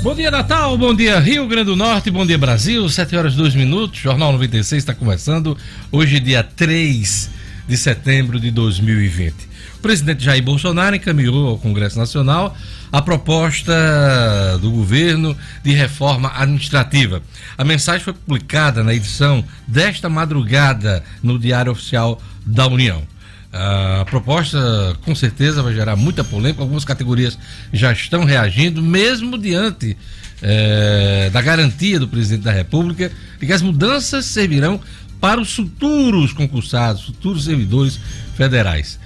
Bom dia, Natal. Bom dia, Rio Grande do Norte. Bom dia, Brasil. 7 horas 2 minutos. Jornal 96 está começando. Hoje, dia 3 de setembro de 2020. O presidente Jair Bolsonaro encaminhou ao Congresso Nacional a proposta do governo de reforma administrativa. A mensagem foi publicada na edição desta madrugada no Diário Oficial da União. A proposta com certeza vai gerar muita polêmica. Algumas categorias já estão reagindo, mesmo diante é, da garantia do presidente da República de que as mudanças servirão para os futuros concursados, futuros servidores federais.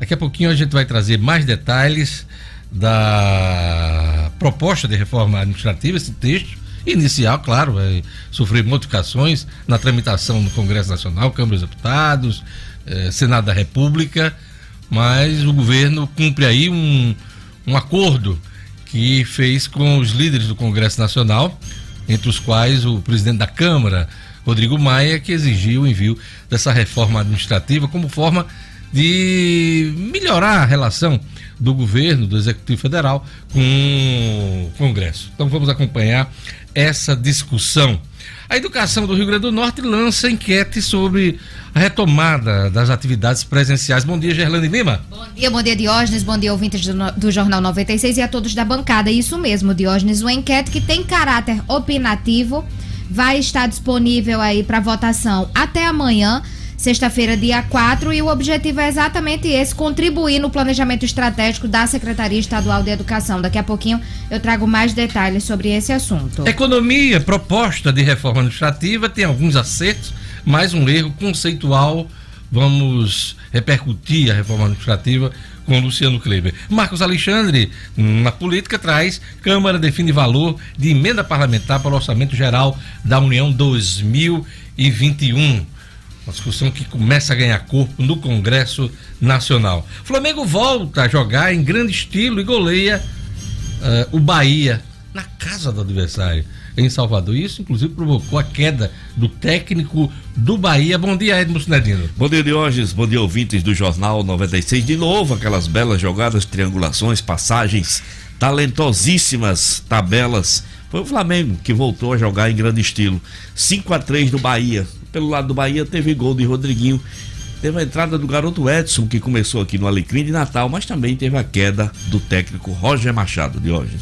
Daqui a pouquinho a gente vai trazer mais detalhes da proposta de reforma administrativa, esse texto inicial, claro, vai sofrer modificações na tramitação no Congresso Nacional, Câmara dos Deputados, eh, Senado da República, mas o governo cumpre aí um, um acordo que fez com os líderes do Congresso Nacional, entre os quais o presidente da Câmara, Rodrigo Maia, que exigiu o envio dessa reforma administrativa como forma de melhorar a relação do governo, do Executivo Federal com o Congresso. Então vamos acompanhar essa discussão. A educação do Rio Grande do Norte lança enquete sobre a retomada das atividades presenciais. Bom dia, Gerlane Lima. Bom dia, bom dia, Diógenes. Bom dia, ouvintes do, do, Jornal 96 e a todos da bancada. Isso mesmo, Diógenes. Uma enquete que tem caráter opinativo vai estar disponível aí para votação até amanhã sexta-feira, dia 4, e o objetivo é exatamente esse: contribuir no planejamento estratégico da Secretaria Estadual de Educação. Daqui a pouquinho eu trago mais detalhes sobre esse assunto. Economia, proposta de reforma administrativa, tem alguns acertos, mas um erro conceitual. Vamos repercutir a reforma administrativa com Luciano Kleber. Marcos Alexandre, na política, traz Câmara define valor de emenda parlamentar para o Orçamento Geral da União 2021. Uma discussão que começa a ganhar corpo no Congresso Nacional. Flamengo volta a jogar em grande estilo e goleia uh, o Bahia na casa do adversário em Salvador. Isso, inclusive, provocou a queda do técnico do Bahia. Bom dia, Edmo Sinedino. Bom dia, Diógenes. Bom dia, ouvintes do Jornal 96. De novo, aquelas belas jogadas, triangulações, passagens, talentosíssimas tabelas. Foi o Flamengo que voltou a jogar em grande estilo. 5 a 3 do Bahia pelo lado do Bahia teve gol de Rodriguinho. Teve a entrada do garoto Edson, que começou aqui no Alecrim de Natal, mas também teve a queda do técnico Roger Machado de hoje.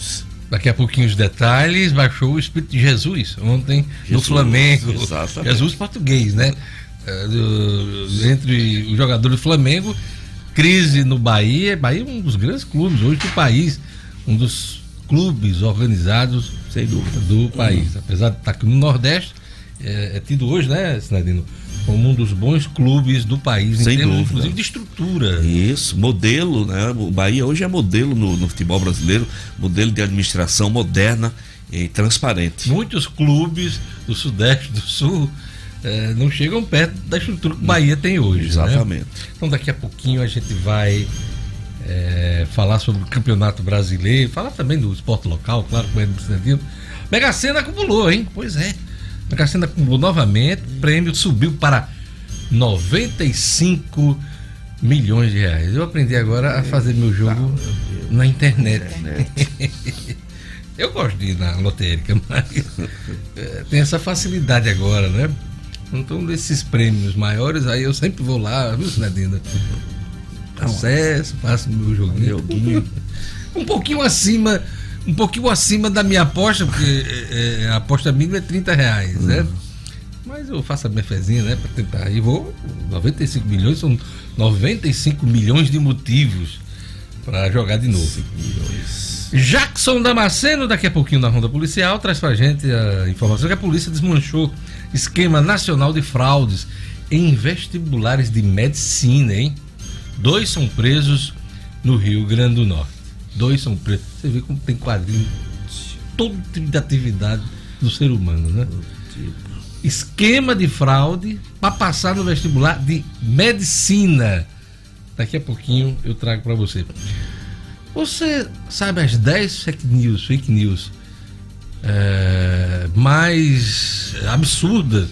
Daqui a pouquinho os detalhes, baixou o Espírito de Jesus ontem Jesus, no Flamengo. Exatamente. Jesus português, né? É, do, entre os jogadores do Flamengo, crise no Bahia. Bahia é um dos grandes clubes hoje do país, um dos clubes organizados Sem dúvida. do país. Apesar de estar aqui no Nordeste, é, é tido hoje, né, Sinadino? como um dos bons clubes do país, Sem em termos, dúvida. inclusive de estrutura. Isso, modelo, né? O Bahia hoje é modelo no, no futebol brasileiro, modelo de administração moderna e transparente. Muitos clubes do Sudeste, do Sul, é, não chegam perto da estrutura que o Bahia tem hoje. Né? Exatamente. Né? Então daqui a pouquinho a gente vai é, falar sobre o campeonato brasileiro, falar também do esporte local, claro, com o Edson Mega Sena acumulou, hein? Pois é. A Cassina acumulou novamente, o prêmio subiu para 95 milhões de reais. Eu aprendi agora a fazer meu jogo na internet. Eu gosto de ir na lotérica, mas é, tem essa facilidade agora, né? Então, desses prêmios maiores, aí eu sempre vou lá, viu, Sinadina? Acesso, faço meu joguinho. Um pouquinho acima um pouquinho acima da minha aposta, porque é, é a aposta mínima é 30 reais, né? Uhum. Mas eu faço a minha fezinha, né? Para tentar. E vou. 95 milhões são 95 milhões de motivos para jogar de novo. Jackson Damasceno, daqui a pouquinho na Ronda Policial, traz pra gente a informação que a polícia desmanchou esquema nacional de fraudes em vestibulares de medicina, hein? Dois são presos no Rio Grande do Norte dois são pretos. Você vê como tem quadrinho, todo tipo de atividade do ser humano, né? Esquema de fraude para passar no vestibular de medicina. Daqui a pouquinho eu trago para você. Você sabe as 10 fake news, fake news é, mais absurdas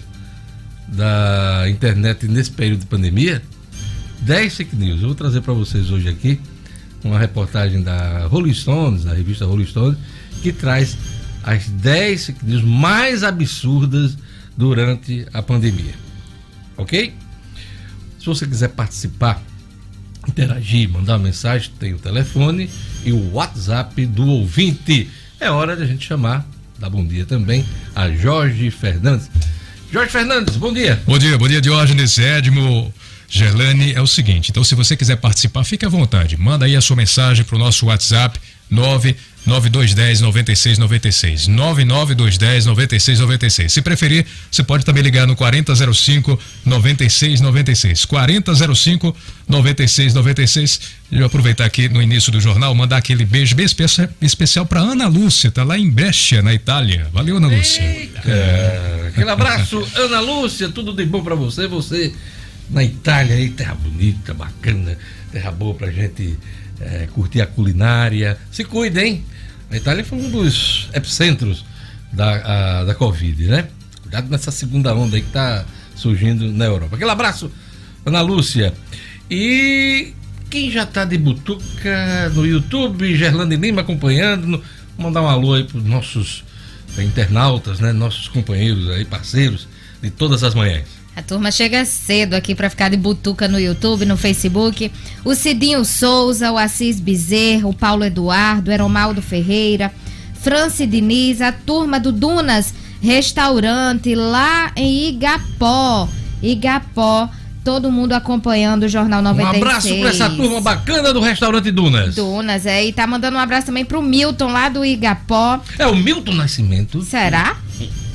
da internet nesse período de pandemia? 10 fake news. Eu vou trazer para vocês hoje aqui uma reportagem da Rolling Stones, da revista Rolling Stones, que traz as 10 fake news mais absurdas durante a pandemia. Ok? Se você quiser participar, interagir, mandar mensagem, tem o telefone e o WhatsApp do ouvinte. É hora de a gente chamar, dar bom dia também, a Jorge Fernandes. Jorge Fernandes, bom dia. Bom dia, bom dia, Diógenes, Edmo. Gerlane, é o seguinte, então se você quiser participar, fique à vontade. Manda aí a sua mensagem para o nosso WhatsApp 99210 9696. 99210 9696. Se preferir, você pode também ligar no 4005 9696. 4005 9696. E eu aproveitar aqui no início do jornal, mandar aquele beijo bem especial, para Ana Lúcia, tá lá em Brescia, na Itália. Valeu, Ana Lúcia. É, aquele abraço, Ana Lúcia, tudo de bom para você. Você na Itália, aí, terra bonita, bacana, terra boa pra gente é, curtir a culinária. Se cuida, hein? A Itália foi um dos epicentros da, a, da Covid, né? Cuidado nessa segunda onda aí que tá surgindo na Europa. Aquele abraço, Ana Lúcia. E quem já tá de butuca no YouTube, Gerlando Lima acompanhando, no, mandar um alô aí pros nossos é, internautas, né? Nossos companheiros aí, parceiros de todas as manhãs. A turma chega cedo aqui para ficar de butuca no YouTube, no Facebook. O Cidinho Souza, o Assis Bezerra, o Paulo Eduardo, Eromaldo Ferreira, Franci Diniz, a turma do Dunas Restaurante lá em Igapó. Igapó, todo mundo acompanhando o Jornal 96. Um abraço para essa turma bacana do restaurante Dunas. Dunas, é, e tá mandando um abraço também pro Milton lá do Igapó. É o Milton Nascimento. Será?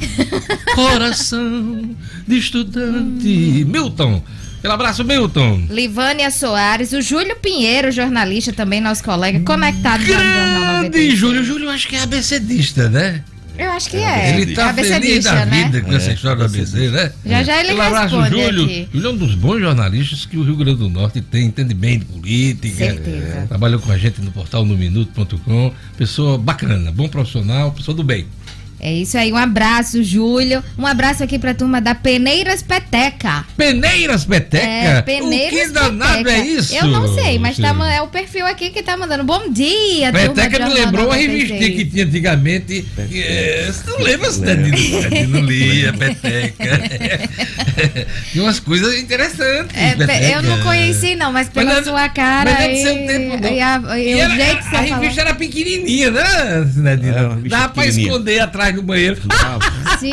Coração de estudante. Milton. Aquele abraço, Milton. Livânia Soares, o Júlio Pinheiro, jornalista também, nosso colega, conectado Grande no Jornal 96. Júlio. Júlio, acho que é ABCdista, né? Eu acho que é. Ele tá feliz ABCdista, da né? vida com essa história do ABC, né? Já já ele Aquele abraço, responde Júlio. aqui. Júlio é um dos bons jornalistas que o Rio Grande do Norte tem, entende bem de política. Certeza. Trabalhou com a gente no portal nominuto.com. Pessoa bacana, bom profissional, pessoa do bem. É isso aí, um abraço, Júlio. Um abraço aqui pra turma da Peneiras Peteca. Peneiras Peteca? É, Peneiras o que danado Peteca. é isso? Eu não sei, mas tá, é o perfil aqui que tá mandando. Bom dia, turma Peteca do me lembrou uma 96. revistinha que tinha antigamente. é, Você não lembra, Cidadino? Lia, Peteca. Tinha umas coisas interessantes. É, pe- Peteca. eu não conheci, não, mas pela Mas não- sua cara. mas é do e, seu tempo, não. e a- e E o era- jeito que a você falou. revista era pequenininha, né, Cidadino? Dava pra esconder atrás do banheiro. Sim.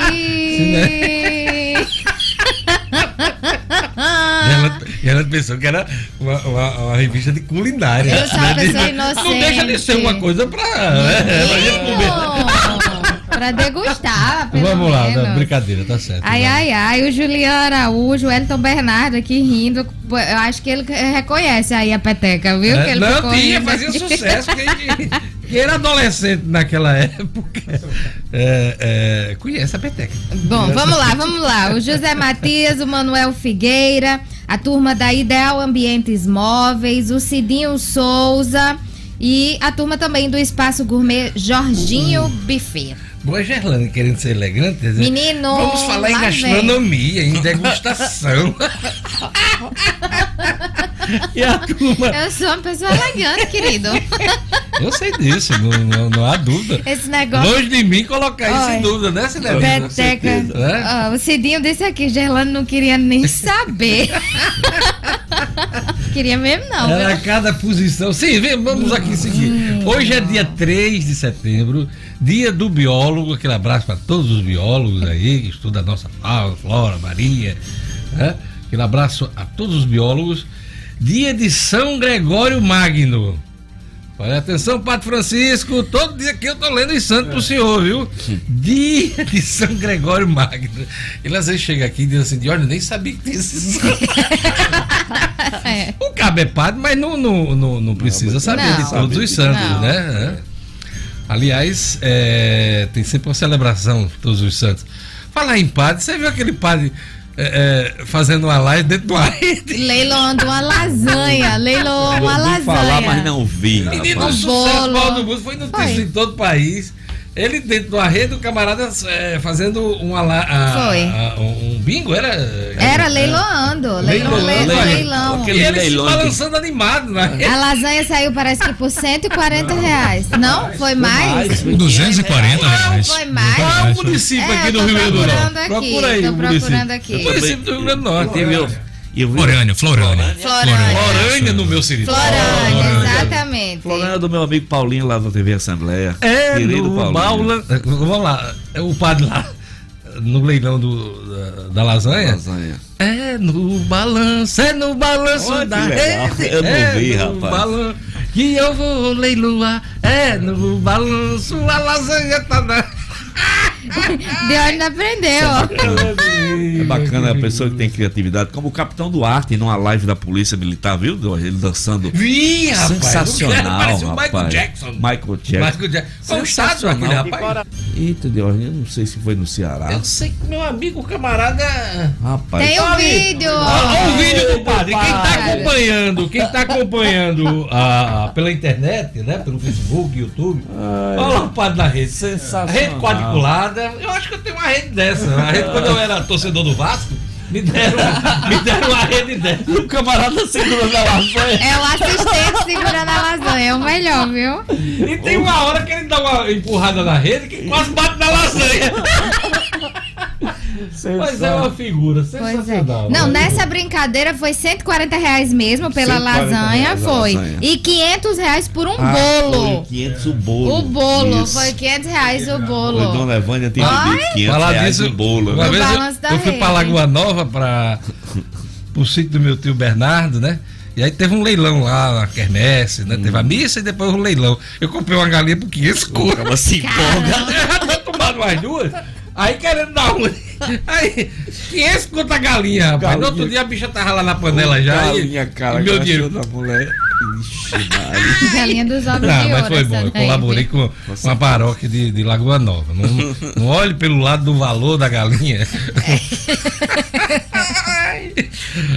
E ela, e ela pensou que era uma, uma- uma revista de culinária. Eu sou uma né? pessoa Não deixa de ser uma coisa pra, né, pra gente comer. Pra degustar, pelo Vamos lá, menos. não, brincadeira, tá certo. Ai, ai, ai, o Juliano Araújo, o Elton Bernardo aqui rindo. Eu acho que ele reconhece aí a peteca, viu? É, que ele não, tinha, fazia sucesso. Quem, quem era adolescente naquela época é, é, conhece a peteca. Bom, vamos lá, vamos lá. O José Matias, o Manuel Figueira, a turma da Ideal Ambientes Móveis, o Cidinho Souza e a turma também do Espaço Gourmet Jorginho Buffet. Boa Gerlane querendo ser elegante. dizer, Menino, Vamos falar em gastronomia, em degustação. e a turma. Eu sou uma pessoa elegante, querido. Eu sei disso, não, não, não há dúvida. Esse negócio. Longe de mim colocar isso em dúvida, né, Cidadino? Peteca. né? Ó, o Cidinho disse aqui, Gerlando não queria nem saber. queria mesmo, não. Era viu? cada posição. Sim, vem, vamos aqui seguir. Hoje é dia 3 de setembro, dia do biólogo. Aquele abraço para todos os biólogos aí que estudam a nossa fauna, flora, marinha. né? Aquele abraço a todos os biólogos. Dia de São Gregório Magno. Olha, atenção, Padre Francisco, todo dia que eu tô lendo em santo pro senhor, viu? Dia de São Gregório Magno. Ele às vezes chega aqui e diz assim, olha, eu nem sabia que tinha esse santo. É. O cabo é padre, mas não, não, não, não precisa saber Não. de todos os santos, Não. né? É. Aliás, é, tem sempre uma celebração de todos os santos. Falar em padre, você viu aquele padre é, é, fazendo uma live dentro de uma rede. Leiloando uma lasanha. Leiloou uma lasanha. falar, mas não vi. Menino, um sucesso bolo. do mundo. Foi notícia Foi. em todo o país. Ele dentro de uma rede, o camarada é, fazendo uma, a- Foi. a- um bingo, era? Era leiloando. Leilão, Leiloando. leilão, Leilão. leilão. E ele leilão balançando animado na rede. A lasanha saiu, parece que por 140 reais. Não? Foi mais? 240 reais. Foi mais? Qual é o município É, aqui do Rio Grande do Norte? procurando aqui, Procura aí tô o município. procurando aqui. O município do Rio Grande do Norte. Eu, Florânia, Florânia. Florânia. Florânia no meu cirito. Florânia, exatamente. Florânia do meu amigo Paulinho lá da TV Assembleia. É, Querido no Paulinho. Baula. Vamos lá, é o padre lá, no leilão do, da, da lasanha. Lasanha. É no balanço, é no balanço que da rede. Eu não é vi, no rapaz. balanço que eu vou leiloar. É no balanço, a lasanha tá na. Não aprendeu. É bacana a pessoa que tem criatividade, como o Capitão Duarte numa live da Polícia Militar, viu? Ele dançando. Vi, rapaz. Sensacional, Parece o rapaz. Michael Jackson. Michael Jackson. Michael Jackson. Qual o estado daquele Sensacional. rapaz? Eita, Deus, eu não sei se foi no Ceará. Eu sei que meu amigo camarada. Rapaz. Tem o vídeo. Olha o vídeo do padre. Quem tá acompanhando, quem tá acompanhando a, pela internet, né? Pelo Facebook, YouTube. Olha lá o padre na rede. Sensacional. Rede quadriculada. Eu acho que eu tenho uma rede dessa. A rede, quando eu era torcedor do Vasco, me deram, me deram uma rede dessa. O camarada segurando a lasanha. É o assistente segurando a lasanha. É o melhor, viu? E tem uma hora que ele dá uma empurrada na rede que quase bate na lasanha. Mas é uma figura é. sensacional. Não, né? nessa brincadeira foi 140 reais mesmo pela 140 lasanha, reais foi. lasanha. E 500 reais por um Ah, bolo. Foi 500 o bolo. O bolo, Isso. foi 500 reais o Foi bolo. Dona Evânia tem Ai. dito 500 Falar reais disso, o bolo. uma No vez eu, eu fui pra Lagoa Nova para o sítio do meu tio Bernardo, né? E aí teve um leilão lá na quermesse, né? Teve a missa e depois um leilão. Eu comprei uma galinha por 500 conto. Acaba se empolga. Eu já tinha tomado mais duas. Aí querendo dar uma. Aí, 500 conto a galinha, rapaz. Galinha. No outro dia a bicha tava lá na panela já. Galinha, e, cara. e meu que dinheiro. da mulher. Ixi. Galinha dos ovos Não, de mas foi bom. Eu colaborei com, com a paróquia de, de Lagoa Nova. Não, não olhe pelo lado do valor da galinha.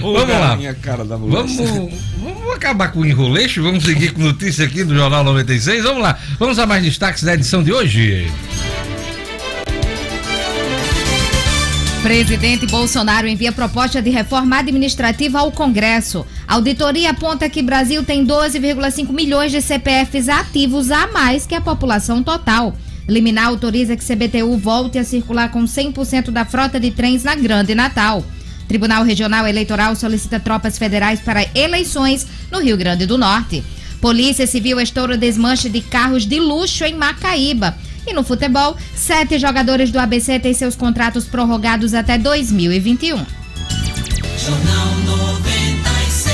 Ô, Vamos lá. galinha, cara da mulher. Vamos, vamos acabar com o enroleixo, vamos seguir com notícia aqui do Jornal 96. Vamos lá, vamos a mais destaques da edição de hoje. Presidente Bolsonaro envia proposta de reforma administrativa ao Congresso. Auditoria aponta que Brasil tem 12,5 milhões de CPFs ativos a mais que a população total. Liminar autoriza que CBTU volte a circular com 100% da frota de trens na Grande Natal. Tribunal Regional Eleitoral solicita tropas federais para eleições no Rio Grande do Norte. Polícia Civil estoura desmanche de carros de luxo em Macaíba. E no futebol, sete jogadores do ABC têm seus contratos prorrogados até 2021. Jornal 96.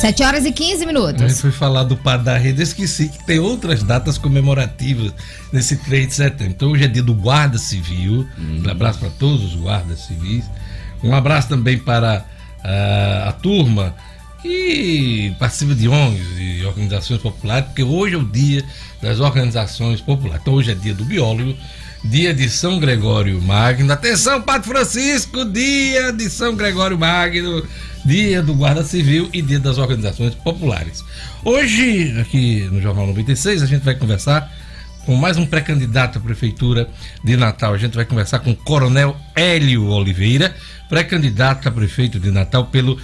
7 horas e 15 A gente minutos. foi falar do Padre da Rede, esqueci que tem outras datas comemorativas nesse 3 de setembro. Então hoje é dia do Guarda Civil. Um abraço para todos os guardas civis. Um abraço também para ah, a turma que participa de ONGs e organizações populares, porque hoje é o dia das organizações populares. Então hoje é dia do biólogo, dia de São Gregório Magno. Atenção, Padre Francisco, dia de São Gregório Magno, dia do Guarda Civil e dia das organizações populares. Hoje, aqui no Jornal 96, a gente vai conversar com mais um pré-candidato à Prefeitura de Natal. A gente vai conversar com o Coronel Hélio Oliveira, pré-candidato a prefeito de Natal pelo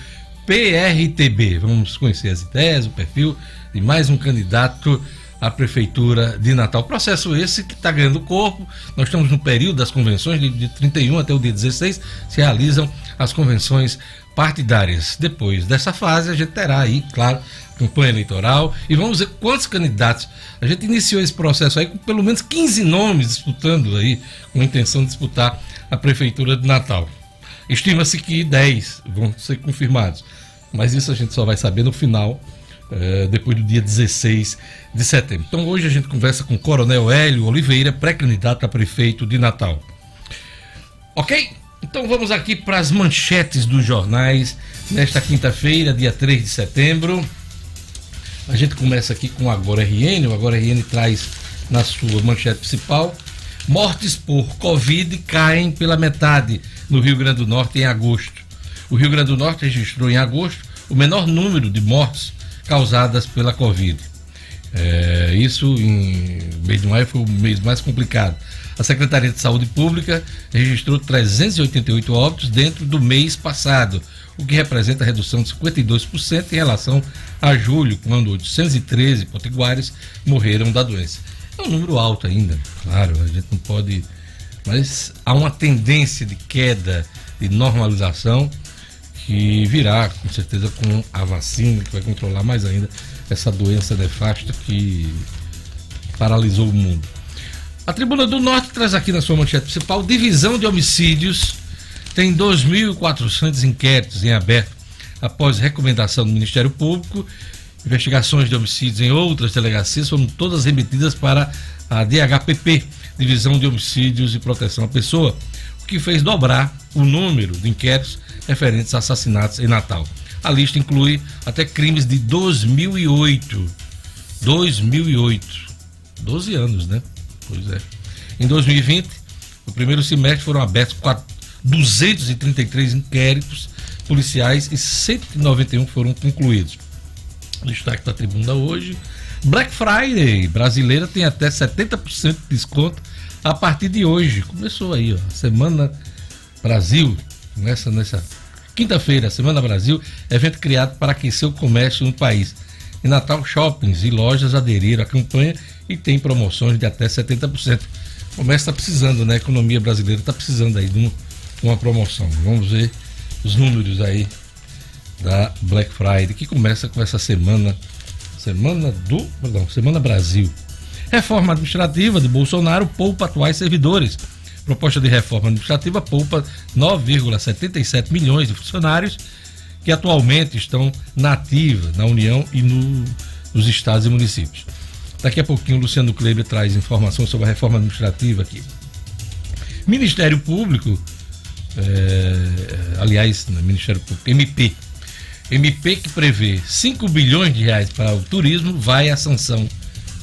PRTB. Vamos conhecer as ideias, o perfil de mais um candidato à Prefeitura de Natal. Processo esse que está ganhando corpo. Nós estamos no período das convenções, de, de 31 até o dia 16, se realizam as convenções partidárias. Depois dessa fase, a gente terá aí, claro, campanha eleitoral e vamos ver quantos candidatos. A gente iniciou esse processo aí com pelo menos 15 nomes disputando aí, com a intenção de disputar a Prefeitura de Natal. Estima-se que 10 vão ser confirmados, mas isso a gente só vai saber no final, eh, depois do dia 16 de setembro. Então hoje a gente conversa com o Coronel Hélio Oliveira, pré-candidato a prefeito de Natal. Ok? Então vamos aqui para as manchetes dos jornais nesta quinta-feira, dia 3 de setembro. A gente começa aqui com Agora RN. O Agora RN traz na sua manchete principal Mortes por Covid caem pela metade no Rio Grande do Norte em agosto. O Rio Grande do Norte registrou em agosto o menor número de mortes causadas pela Covid. É, isso em mês de maio foi o mês mais complicado. A Secretaria de Saúde Pública registrou 388 óbitos dentro do mês passado, o que representa a redução de 52% em relação a julho, quando 813 potiguares morreram da doença. É um número alto ainda, claro, a gente não pode. Mas há uma tendência de queda, de normalização, que virá com certeza com a vacina, que vai controlar mais ainda essa doença nefasta que paralisou o mundo. A Tribuna do Norte traz aqui na sua manchete principal: divisão de homicídios tem 2.400 inquéritos em aberto após recomendação do Ministério Público. Investigações de homicídios em outras delegacias foram todas remetidas para a DHPP, Divisão de Homicídios e Proteção à Pessoa, o que fez dobrar o número de inquéritos referentes a assassinatos em Natal. A lista inclui até crimes de 2008. 2008. 12 anos, né? Pois é. Em 2020, no primeiro semestre foram abertos 233 inquéritos policiais e 191 foram concluídos. Destaque da tribuna hoje. Black Friday brasileira tem até 70% de desconto a partir de hoje. Começou aí, ó. Semana Brasil. Começa nessa quinta-feira, Semana Brasil, evento criado para aquecer o comércio no país. Em Natal, shoppings e lojas aderiram à campanha e tem promoções de até 70%. O comércio está precisando, né? A economia brasileira está precisando aí de um, uma promoção. Vamos ver os números aí da Black Friday, que começa com essa semana, semana do, perdão, Semana Brasil. Reforma administrativa de Bolsonaro poupa atuais servidores. Proposta de reforma administrativa poupa 9,77 milhões de funcionários que atualmente estão na ativa na União e no, nos estados e municípios. Daqui a pouquinho Luciano Kleber traz informações sobre a reforma administrativa aqui. Ministério Público, é, aliás, Ministério Público, MP. MP que prevê 5 bilhões de reais para o turismo vai à sanção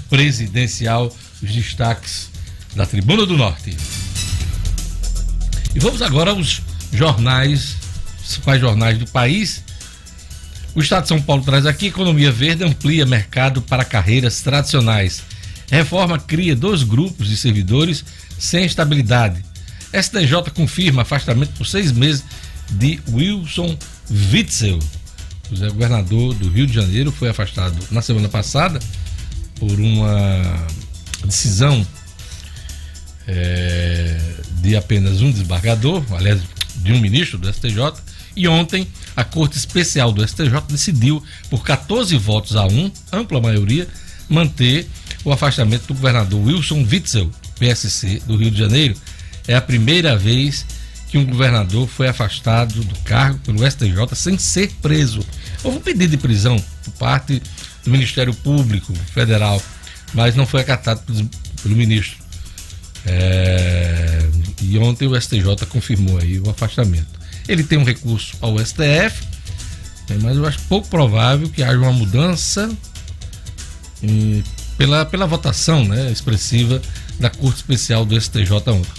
presidencial. Os destaques da Tribuna do Norte. E vamos agora aos jornais, principais jornais do país. O Estado de São Paulo traz aqui: economia verde amplia mercado para carreiras tradicionais. Reforma cria dois grupos de servidores sem estabilidade. STJ confirma afastamento por seis meses de Wilson Witzel. O governador do Rio de Janeiro foi afastado na semana passada por uma decisão é, de apenas um desembargador, aliás, de um ministro do STJ, e ontem a Corte Especial do STJ decidiu, por 14 votos a 1, ampla maioria, manter o afastamento do governador Wilson Witzel, PSC do Rio de Janeiro. É a primeira vez que um governador foi afastado do cargo pelo STJ sem ser preso. Houve um pedido de prisão por parte do Ministério Público Federal, mas não foi acatado pelo, ministro. É, e ontem o STJ confirmou aí o afastamento. Ele tem um recurso ao STF, né, mas eu acho pouco provável que haja uma mudança em, pela, pela votação né, expressiva da Corte Especial do STJ ontem.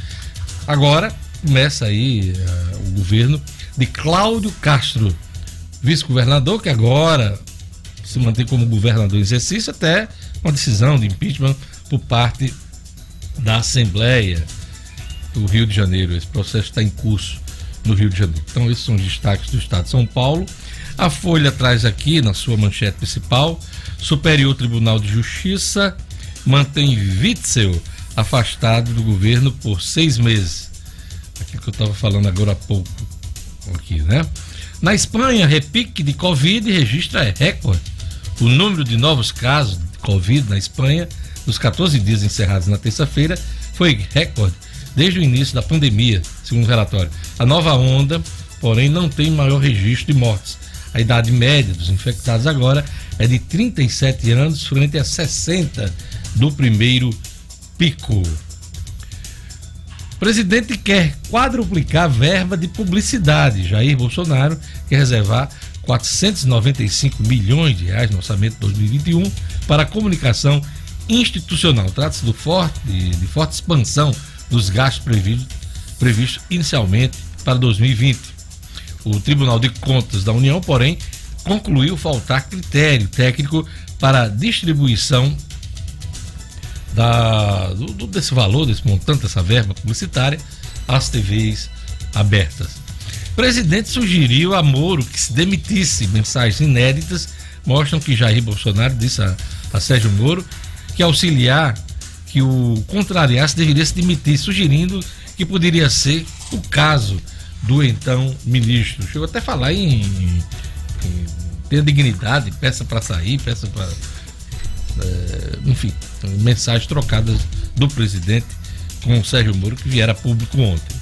Agora começa aí uh, o governo de Cláudio Castro, vice-governador, que agora se mantém como governador em exercício até uma decisão de impeachment por parte da Assembleia do Rio de Janeiro. Esse processo está em curso no Rio de Janeiro. Então, esses são os destaques do Estado de São Paulo. A Folha traz aqui, na sua manchete principal, Superior Tribunal de Justiça mantém Witzel afastado do governo por seis meses. Aquilo que eu estava falando agora há pouco aqui, né? Na Espanha, repique de Covid registra recorde. O número de novos casos de Covid na Espanha nos 14 dias encerrados na terça-feira foi recorde desde o início da pandemia, segundo o relatório. A nova onda, porém, não tem maior registro de mortes. A idade média dos infectados agora é de 37 anos, frente a 60 do primeiro pico. Presidente quer quadruplicar a verba de publicidade. Jair Bolsonaro quer reservar 495 milhões de reais no orçamento de 2021 para a comunicação institucional. Trata-se de, de forte expansão dos gastos previstos previsto inicialmente para 2020. O Tribunal de Contas da União, porém, concluiu faltar critério técnico para a distribuição da, do, desse valor, desse montante, dessa verba publicitária às TVs abertas. O presidente sugeriu a Moro que se demitisse. Mensagens inéditas mostram que Jair Bolsonaro disse a, a Sérgio Moro que auxiliar que o contrariasse deveria se demitir, sugerindo que poderia ser o caso do então ministro. Chegou até a falar em, em ter dignidade, peça para sair, peça para. Eh, enfim, mensagens trocadas do presidente com o Sérgio Moro que vieram a público ontem.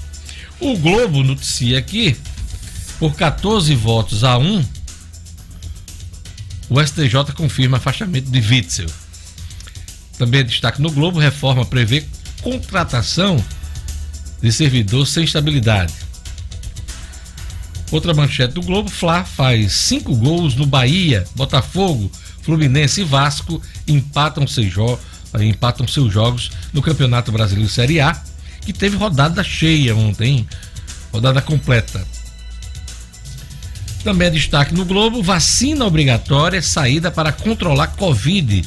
O Globo noticia aqui, por 14 votos a 1, o STJ confirma afastamento de Witzel. Também destaque no Globo, reforma prevê contratação de servidor sem estabilidade. Outra manchete do Globo, Fla faz cinco gols no Bahia, Botafogo, Fluminense e Vasco empatam seus, jo empatam seus jogos no Campeonato Brasileiro Série A, que teve rodada cheia ontem, rodada completa. Também é destaque no Globo, vacina obrigatória, saída para controlar Covid,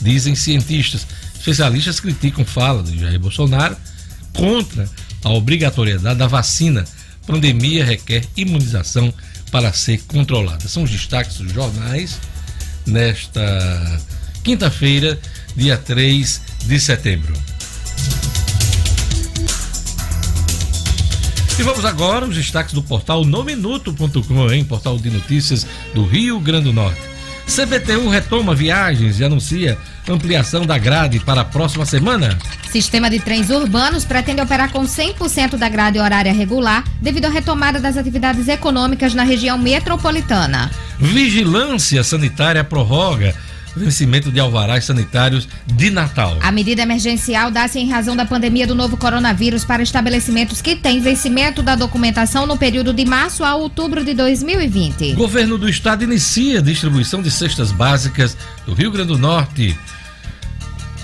dizem cientistas. Especialistas criticam fala de Jair Bolsonaro contra a obrigatoriedade da vacina. Pandemia requer imunização para ser controlada. São os destaques dos jornais nesta quinta-feira, dia 3 de setembro. E vamos agora aos destaques do portal nominuto.com, hein? Portal de notícias do Rio Grande do Norte. CBTU retoma viagens e anuncia ampliação da grade para a próxima semana. Sistema de trens urbanos pretende operar com 100% da grade horária regular devido à retomada das atividades econômicas na região metropolitana. Vigilância Sanitária prorroga vencimento de alvarás sanitários de Natal. A medida emergencial dá-se em razão da pandemia do novo coronavírus para estabelecimentos que têm vencimento da documentação no período de março a outubro de 2020. Governo do Estado inicia a distribuição de cestas básicas do Rio Grande do Norte.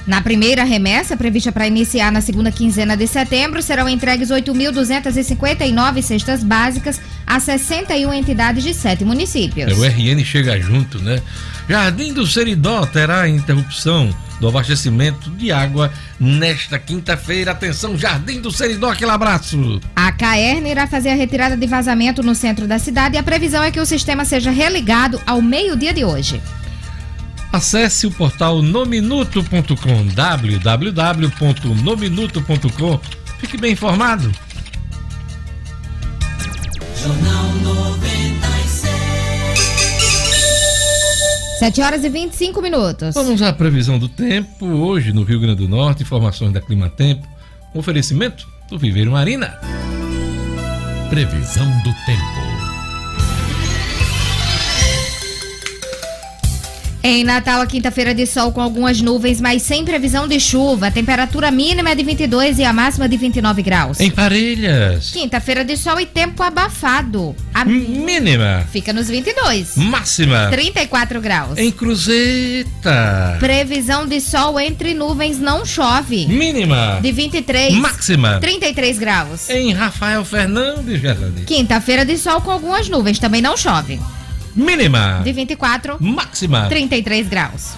Na primeira remessa, prevista para iniciar na segunda quinzena de setembro, serão entregues 8.259 cestas básicas a 61 entidades de sete municípios. É, O RN chega junto, né? Jardim do Seridó terá interrupção do abastecimento de água nesta quinta-feira. Atenção, Jardim do Seridó, aquele abraço. A Caern irá fazer a retirada de vazamento no centro da cidade e a previsão é que o sistema seja religado ao meio-dia de hoje. Acesse o portal nominuto.com, www.nominuto.com. Fique bem informado. Jornal 96. 7 horas e 25 minutos. Vamos à previsão do tempo. Hoje no Rio Grande do Norte, informações da Clima Tempo. Oferecimento do Viveiro Marina. Previsão do tempo. Em Natal, a quinta-feira de sol com algumas nuvens, mas sem previsão de chuva. A temperatura mínima é de 22 e a máxima de 29 graus. Em Parelhas. Quinta-feira de sol e tempo abafado. A Mínima. fica nos 22. Máxima. 34 graus. Em Cruzeta. Previsão de sol entre nuvens não chove. Mínima. De 23. Máxima. 33 graus. Em Rafael Fernandes. Quinta-feira de sol com algumas nuvens, também não chove. Mínima. De 24. Máxima. 33 graus.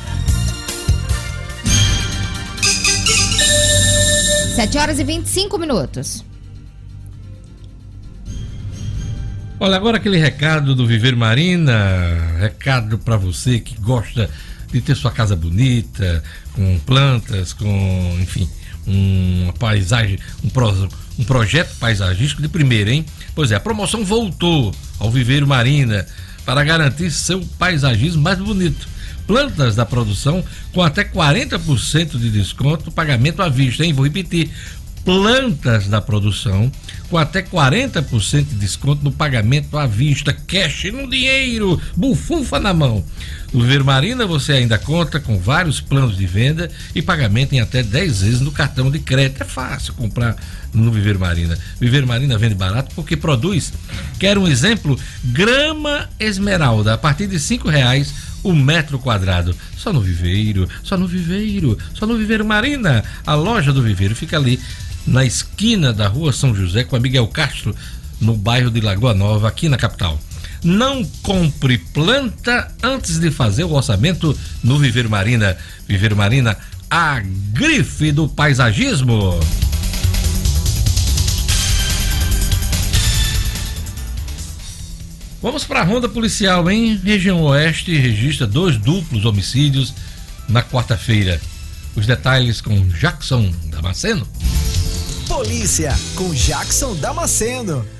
7 horas e 25 minutos. Olha, agora aquele recado do Viver Marina, recado para você que gosta de ter sua casa bonita, com plantas, com, enfim, uma paisagem, um, pro- um projeto paisagístico de primeira, hein? Pois é, a promoção voltou ao Viveiro Marina para garantir seu paisagismo mais bonito. Plantas da produção com até 40% de desconto pagamento à vista, hein? Vou repetir. Plantas da produção com até 40% de desconto no pagamento à vista, cash no dinheiro, bufunfa na mão. No Viver Marina você ainda conta com vários planos de venda e pagamento em até 10 vezes no cartão de crédito. É fácil comprar no Viver Marina. Viver Marina vende barato porque produz. Quer um exemplo? Grama esmeralda a partir de cinco reais o metro quadrado. Só no Viveiro, só no Viveiro, só no Viveiro Marina. A loja do Viveiro fica ali na esquina da rua São José com a Miguel Castro, no bairro de Lagoa Nova, aqui na capital. Não compre planta antes de fazer o orçamento no Viver Marina. Viver Marina, a grife do paisagismo. Vamos para a ronda policial, em região oeste registra dois duplos homicídios na quarta-feira. Os detalhes com Jackson Damasceno. Polícia com Jackson Damasceno.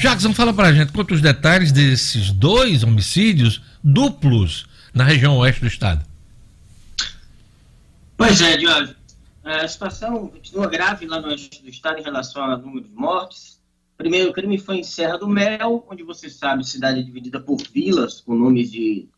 Jackson, fala pra gente quantos detalhes desses dois homicídios duplos na região oeste do estado. Pois é, Diogo. A situação continua grave lá no oeste do estado em relação ao número de mortes. Primeiro crime foi em Serra do Mel, onde você sabe, cidade é dividida por vilas, com nomes de,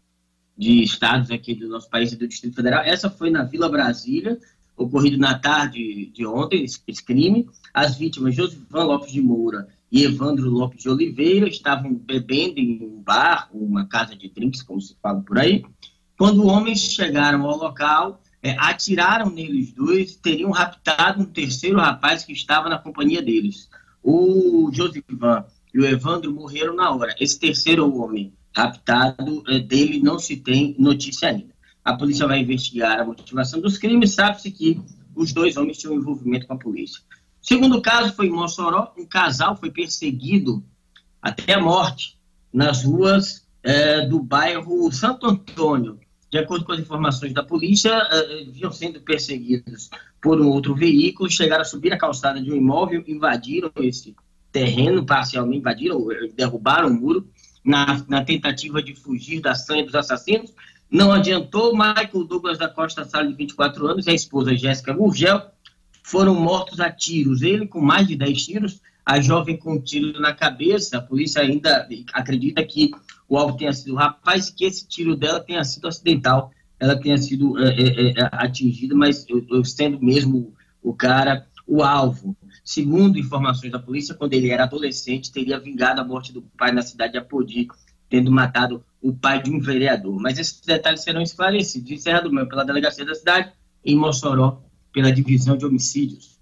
de estados aqui do nosso país e do Distrito Federal. Essa foi na Vila Brasília, ocorrido na tarde de ontem, esse crime. As vítimas, Josivan Lopes de Moura e Evandro Lopes de Oliveira estavam bebendo em um bar, uma casa de drinks, como se fala por aí, quando homens chegaram ao local, é, atiraram neles dois, teriam raptado um terceiro rapaz que estava na companhia deles. O Josivan e o Evandro morreram na hora. Esse terceiro homem raptado, é, dele não se tem notícia ainda. A polícia vai investigar a motivação dos crimes, sabe-se que os dois homens tinham envolvimento com a polícia. Segundo caso foi em Mossoró, um casal foi perseguido até a morte nas ruas é, do bairro Santo Antônio. De acordo com as informações da polícia, é, vinham sendo perseguidos por um outro veículo, chegaram a subir a calçada de um imóvel, invadiram esse terreno, parcialmente invadiram, derrubaram o muro, na, na tentativa de fugir da sangue dos assassinos. Não adiantou, Michael Douglas da Costa Salles, de 24 anos, e a esposa Jéssica Gurgel, foram mortos a tiros. Ele com mais de 10 tiros, a jovem com um tiro na cabeça. A polícia ainda acredita que o alvo tenha sido o rapaz que esse tiro dela tenha sido acidental. Ela tenha sido é, é, é, atingida, mas eu, eu sendo mesmo o cara o alvo. Segundo informações da polícia, quando ele era adolescente, teria vingado a morte do pai na cidade de Apodi, tendo matado o pai de um vereador. Mas esses detalhes serão esclarecidos em Serra pela delegacia da cidade, em Mossoró pela divisão de homicídios.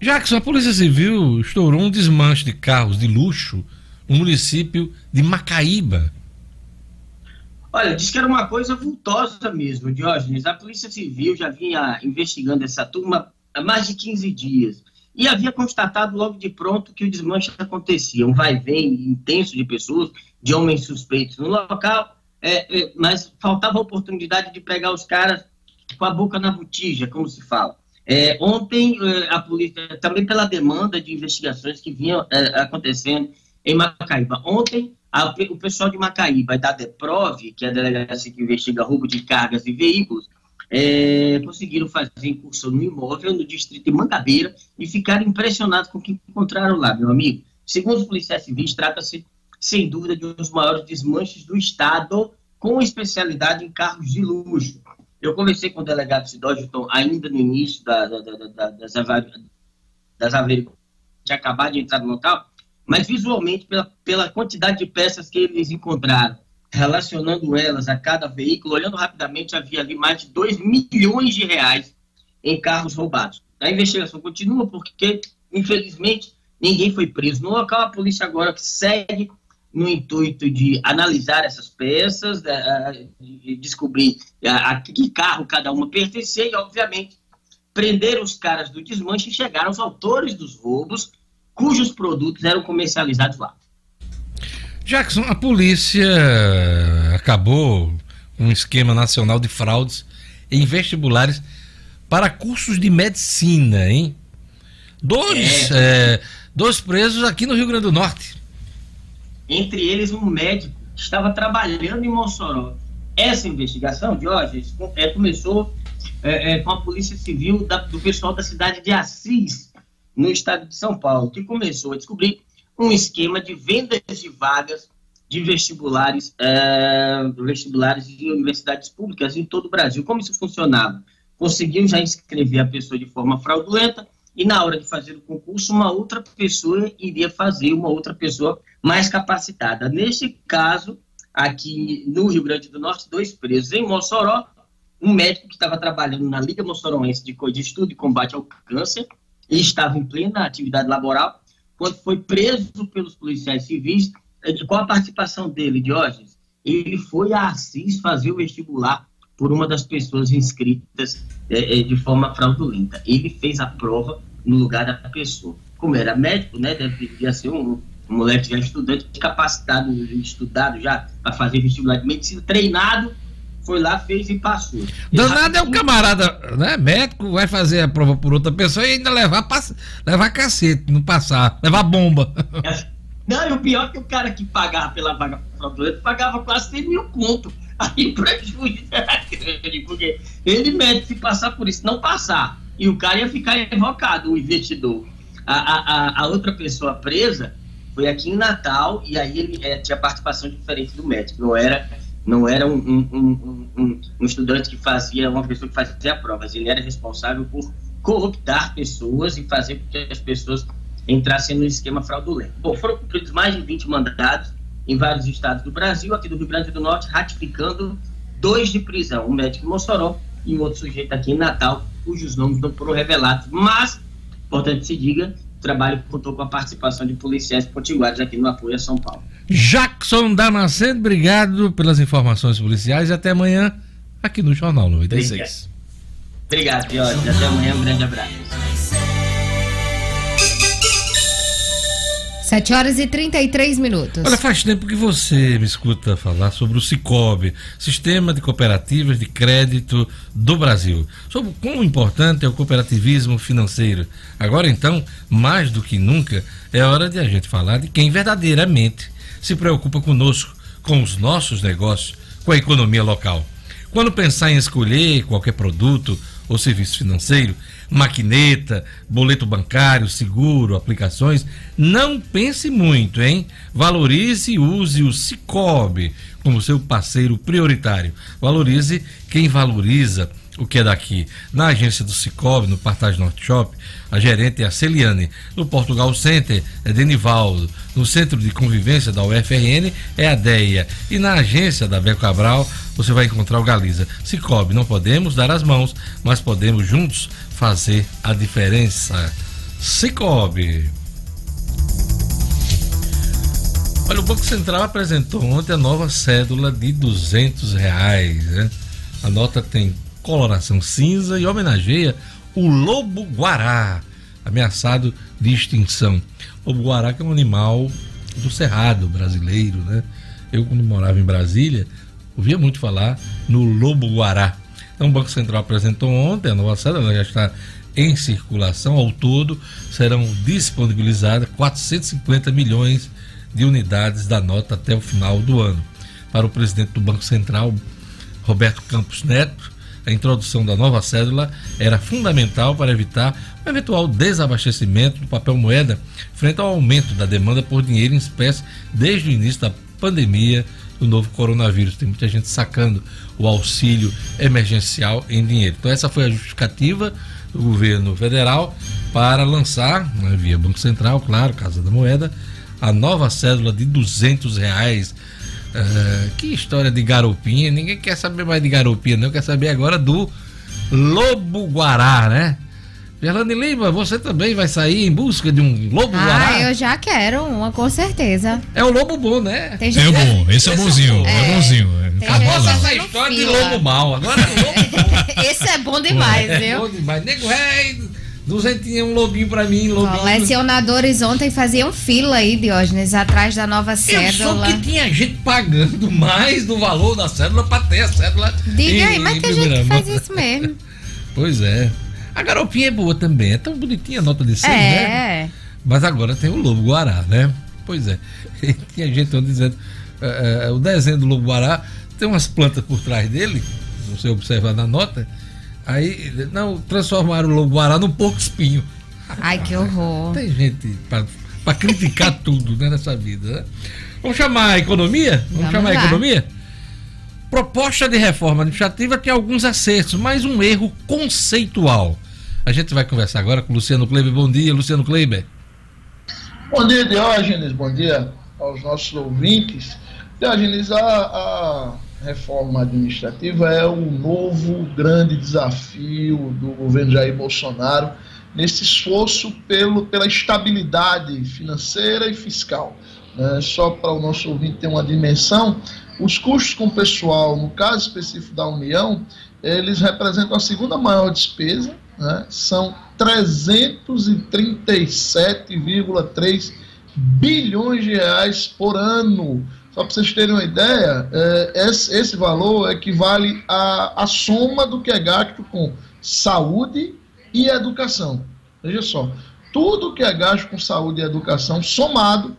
Jackson, a Polícia Civil estourou um desmanche de carros de luxo no município de Macaíba. Olha, diz que era uma coisa vultosa mesmo, Diógenes. A Polícia Civil já vinha investigando essa turma há mais de 15 dias e havia constatado logo de pronto que o desmanche acontecia. Um vai-vem intenso de pessoas, de homens suspeitos no local, é, é, mas faltava a oportunidade de pegar os caras com a boca na botija, como se fala. É, ontem, é, a polícia, também pela demanda de investigações que vinham é, acontecendo em Macaíba. Ontem, a, o pessoal de Macaíba e da DEPROV, que é a delegacia que investiga roubo de cargas e veículos, é, conseguiram fazer incursão no imóvel no distrito de Mangabeira e ficaram impressionados com o que encontraram lá, meu amigo. Segundo os policiais civis, trata-se, sem dúvida, de um dos maiores desmanches do Estado, com especialidade em carros de luxo. Eu conversei com o delegado Sidógito ainda no início da, da, da, das, das averiguações, de acabar de entrar no local, mas visualmente, pela, pela quantidade de peças que eles encontraram, relacionando elas a cada veículo, olhando rapidamente, havia ali mais de 2 milhões de reais em carros roubados. A investigação continua porque, infelizmente, ninguém foi preso no local. A polícia agora segue no intuito de analisar essas peças, de descobrir a, que carro cada uma pertencia e, obviamente, prender os caras do desmanche e chegar aos autores dos roubos cujos produtos eram comercializados lá. Jackson, a polícia acabou um esquema nacional de fraudes em vestibulares para cursos de medicina, hein? Dois, é, dois presos aqui no Rio Grande do Norte. Entre eles, um médico que estava trabalhando em Mossoró. Essa investigação, com- é, começou é, é, com a Polícia Civil da- do pessoal da cidade de Assis, no estado de São Paulo, que começou a descobrir um esquema de vendas de vagas de vestibulares, é, vestibulares de universidades públicas em todo o Brasil. Como isso funcionava? Conseguiam já inscrever a pessoa de forma fraudulenta e na hora de fazer o concurso, uma outra pessoa iria fazer, uma outra pessoa mais capacitada. Neste caso, aqui no Rio Grande do Norte, dois presos em Mossoró, um médico que estava trabalhando na Liga Mossoroense de, Estudo e Combate ao Câncer e estava em plena atividade laboral, quando foi preso pelos policiais civis, com a participação dele, Diógenes, ele foi a Assis fazer o vestibular por uma das pessoas inscritas eh, eh, de forma fraudulenta. Ele fez a prova no lugar da pessoa. Como era médico, né, deveria ser um, um moleque já estudante, capacitado, estudado já para fazer vestibular de medicina, treinado, foi lá, fez e passou. Danado é o camarada, né? Médico, vai fazer a prova por outra pessoa e ainda levar, pass- levar cacete, não passar, levar bomba. Não, e o pior é que o cara que pagava pela vaga fraudulenta pagava quase 100 mil conto. Aí o prejuízo era grande, porque ele mede se passar por isso, não passar. E o cara ia ficar invocado, o investidor. A, a, a- outra pessoa presa foi aqui em Natal, e aí ele eh, tinha participação diferente do médico. Não era, não era um, um- um- um- estudante que fazia, uma pessoa que fazia provas. Ele era responsável por cooptar pessoas e fazer com que as pessoas entrassem no esquema fraudulento. Bom, foram cumpridos mais de 20 mandados em vários estados do Brasil, aqui do Rio Grande do Norte, ratificando dois de prisão, um médico Mossoró e um outro sujeito aqui em Natal, cujos nomes não foram revelados, mas, importante se diga, o trabalho contou com a participação de policiais potiguares aqui no apoio a São Paulo. Jackson Damasceno, obrigado pelas informações policiais e até amanhã aqui no Jornal 96. Obrigado, Diógenes. Até amanhã, um grande abraço. 7 horas e 33 minutos. Olha, faz tempo que você me escuta falar sobre o Cicobi, Sistema de Cooperativas de Crédito do Brasil, sobre quão importante é o cooperativismo financeiro. Agora então, mais do que nunca, é hora de a gente falar de quem verdadeiramente se preocupa conosco, com os nossos negócios, com a economia local. Quando pensar em escolher qualquer produto ou serviço financeiro, maquineta, boleto bancário, seguro, aplicações, não pense muito, hein? Valorize e use o Cicobi como seu parceiro prioritário. Valorize quem valoriza o que é daqui. Na agência do Cicobi, no Partage Norte Shop, a gerente é a Celiane. No Portugal Center é Denivaldo. No Centro de Convivência da UFRN é a Deia. E na agência da Beco Cabral você vai encontrar o Galiza. Cicobi, não podemos dar as mãos, mas podemos juntos fazer a diferença. Cicobi. Olha, o Banco Central apresentou ontem a nova cédula de 200 reais. Né? A nota tem coloração cinza e homenageia o lobo guará, ameaçado de extinção. O lobo guará que é um animal do cerrado brasileiro, né? Eu quando morava em Brasília, ouvia muito falar no lobo guará. Então o Banco Central apresentou ontem a nova cédula, ela já está em circulação. Ao todo serão disponibilizadas 450 milhões de unidades da nota até o final do ano. Para o presidente do Banco Central, Roberto Campos Neto, a introdução da nova cédula era fundamental para evitar um eventual desabastecimento do papel moeda frente ao aumento da demanda por dinheiro em espécie desde o início da pandemia do novo coronavírus. Tem muita gente sacando o auxílio emergencial em dinheiro. Então essa foi a justificativa do governo federal para lançar, né, via Banco Central, claro, Casa da Moeda, a nova cédula de 200 reais. Ah, que história de garopinha, ninguém quer saber mais de garopinha, não quer saber agora do Lobo Guará, né? Gerlane Lima, você também vai sair em busca de um Lobo Ah, Guará? eu já quero uma, com certeza. É o Lobo bom, né? Tem É gente- bom, esse é bonzinho, é, É. bonzinho. É, essa no história de. Lobo mal, agora é Lobo bom. Esse é bom demais, é viu? bom demais. Nego, é, duzentinho, um lobinho pra mim, lobinho. Colecionadores ontem faziam fila aí, Diógenes, atrás da nova Eu cédula. soube que tinha gente pagando mais do valor da cédula pra ter a cédula. Diga em- aí, mas em tem gente que faz isso mesmo. Pois é. A garopinha é boa também, é tão bonitinha a nota de 100, né? É. Mas agora tem o Lobo Guará, né? Pois é. Tinha gente dizendo. eh, eh, o desenho do Lobo Guará tem umas plantas por trás dele, se você observar na nota. Aí, não, transformaram o Lobo Guará num porco espinho. Ai, que horror. Tem gente para criticar tudo né, nessa vida. Né? Vamos chamar a economia? Vamos, Vamos chamar lá. a economia? Proposta de reforma administrativa tem alguns acertos, mas um erro conceitual. A gente vai conversar agora com o Luciano Kleiber. Bom dia, Luciano Kleiber. Bom dia, Diógenes. Bom dia aos nossos ouvintes. Diógenes, a, a reforma administrativa é o novo grande desafio do governo Jair Bolsonaro nesse esforço pelo, pela estabilidade financeira e fiscal. né? só para o nosso ouvinte ter uma dimensão, os custos com o pessoal, no caso específico da União, eles representam a segunda maior despesa, né? são 337,3 bilhões de reais por ano. Só para vocês terem uma ideia, é, esse, esse valor equivale à, à soma do que é gasto com saúde e educação. Veja só, tudo que é gasto com saúde e educação somado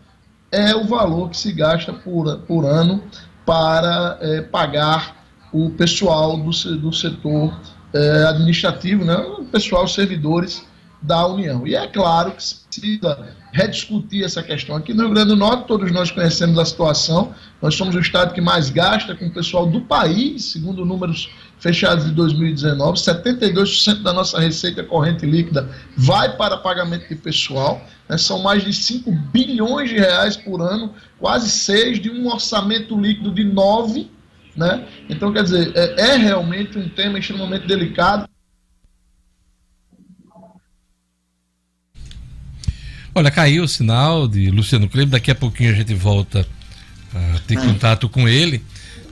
é o valor que se gasta por, por ano para eh, pagar o pessoal do, do setor eh, administrativo, né, o pessoal os servidores da União. E é claro que se precisa rediscutir essa questão. Aqui no Rio Grande do Norte, todos nós conhecemos a situação, nós somos o estado que mais gasta com o pessoal do país, segundo números fechados de 2019, 72% da nossa receita corrente líquida vai para pagamento de pessoal, né, são mais de 5 bilhões de reais por ano, quase 6 de um orçamento líquido de 9, né? Então, quer dizer, é, é realmente um tema extremamente delicado. Olha, caiu o sinal de Luciano Kleber. Daqui a pouquinho a gente volta a ter contato com ele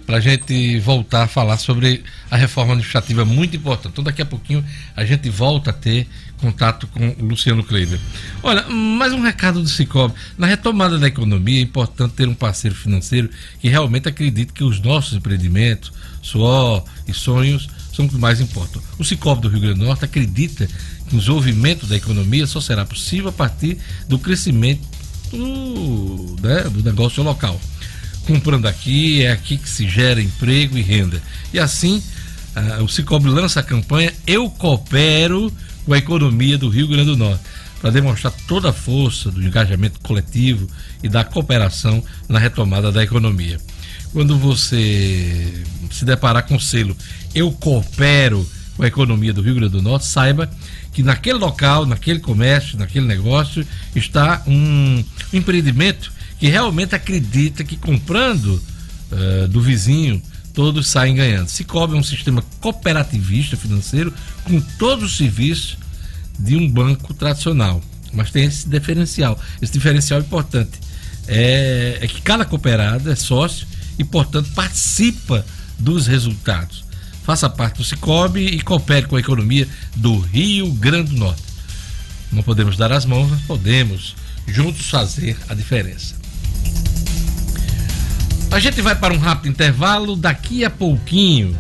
para a gente voltar a falar sobre a reforma administrativa muito importante. Então daqui a pouquinho a gente volta a ter contato com o Luciano Kleber. Olha, mais um recado do Cicobi. Na retomada da economia é importante ter um parceiro financeiro que realmente acredite que os nossos empreendimentos, suor e sonhos são o que mais importam. O Cicobi do Rio Grande do Norte acredita que o desenvolvimento da economia só será possível a partir do crescimento do, né, do negócio local. Comprando aqui, é aqui que se gera emprego e renda. E assim, ah, o Cicobi lança a campanha Eu Coopero com a Economia do Rio Grande do Norte, para demonstrar toda a força do engajamento coletivo e da cooperação na retomada da economia. Quando você se deparar com o selo Eu Coopero com a Economia do Rio Grande do Norte, saiba que naquele local, naquele comércio, naquele negócio, está um empreendimento que realmente acredita que comprando eh, do vizinho, todos saem ganhando. Cicobi é um sistema cooperativista financeiro com todos os serviços de um banco tradicional. Mas tem esse diferencial. Esse diferencial é importante. É, é que cada cooperado é sócio e, portanto, participa dos resultados. Faça parte do Cicobi e coopere com a economia do Rio Grande do Norte. Não podemos dar as mãos, mas podemos juntos fazer a diferença. A gente vai para um rápido intervalo daqui a pouquinho.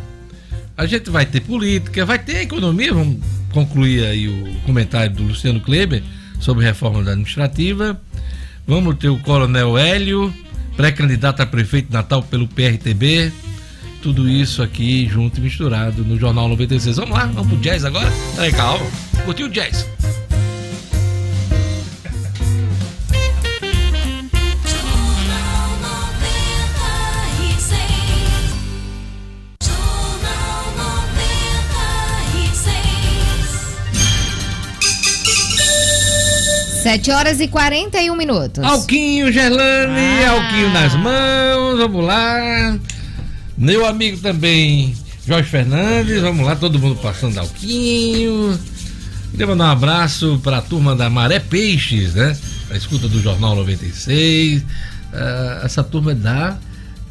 A gente vai ter política, vai ter economia. Vamos concluir aí o comentário do Luciano Kleber sobre reforma administrativa. Vamos ter o Coronel Hélio, pré-candidato a prefeito de Natal pelo PRTB. Tudo isso aqui junto e misturado no Jornal 96. Vamos lá, vamos pro jazz agora? Peraí, calma. Curtiu o jazz? Sete horas e 41 minutos. Alquinho, Gerlane, Ah. Alquinho nas mãos, vamos lá. Meu amigo também, Jorge Fernandes, vamos lá, todo mundo passando Alquinho. Queria mandar um abraço para a turma da Maré Peixes, né? A escuta do Jornal 96. Ah, essa turma é da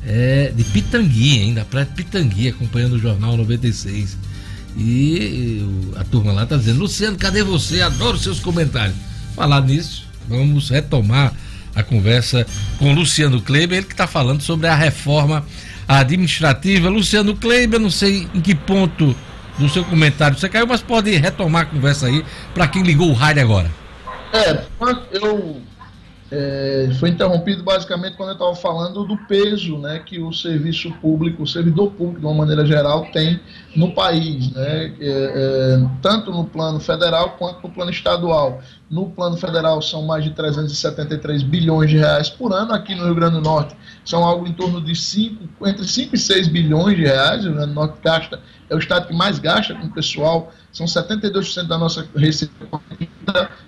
é, de Pitangui, hein? Da Praia de Pitangui, acompanhando o Jornal 96. E a turma lá tá dizendo, Luciano, cadê você? Adoro seus comentários. Falar nisso, vamos retomar a conversa com Luciano Kleber, ele que está falando sobre a reforma administrativa. Luciano Kleber, não sei em que ponto do seu comentário. Você caiu, mas pode retomar a conversa aí para quem ligou o rádio agora. É, eu é, foi interrompido basicamente quando eu estava falando do peso né, que o serviço público, o servidor público, de uma maneira geral, tem no país, né, é, é, tanto no plano federal quanto no plano estadual. No plano federal são mais de 373 bilhões de reais por ano, aqui no Rio Grande do Norte são algo em torno de 5, entre 5 e 6 bilhões de reais, o Rio Grande do Norte gasta, é o estado que mais gasta com o pessoal, são 72% da nossa receita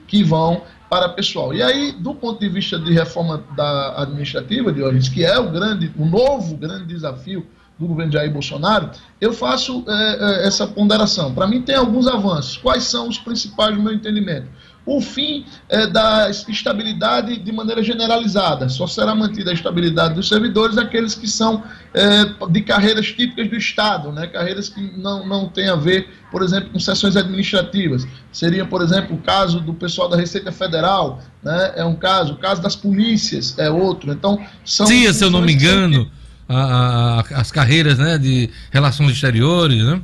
que vão para pessoal. E aí, do ponto de vista de reforma da administrativa, de Diógenes, que é o grande, o novo grande desafio do governo Jair Bolsonaro, eu faço é, essa ponderação. Para mim, tem alguns avanços. Quais são os principais no meu entendimento? O fim é, da estabilidade de maneira generalizada. Só será mantida a estabilidade dos servidores aqueles que são é, de carreiras típicas do Estado, né? carreiras que não, não têm a ver, por exemplo, com sessões administrativas. Seria, por exemplo, o caso do pessoal da Receita Federal, né? é um caso, o caso das polícias é outro. Então, são. Sim, se eu não me engano, a, a, as carreiras né, de relações exteriores, né?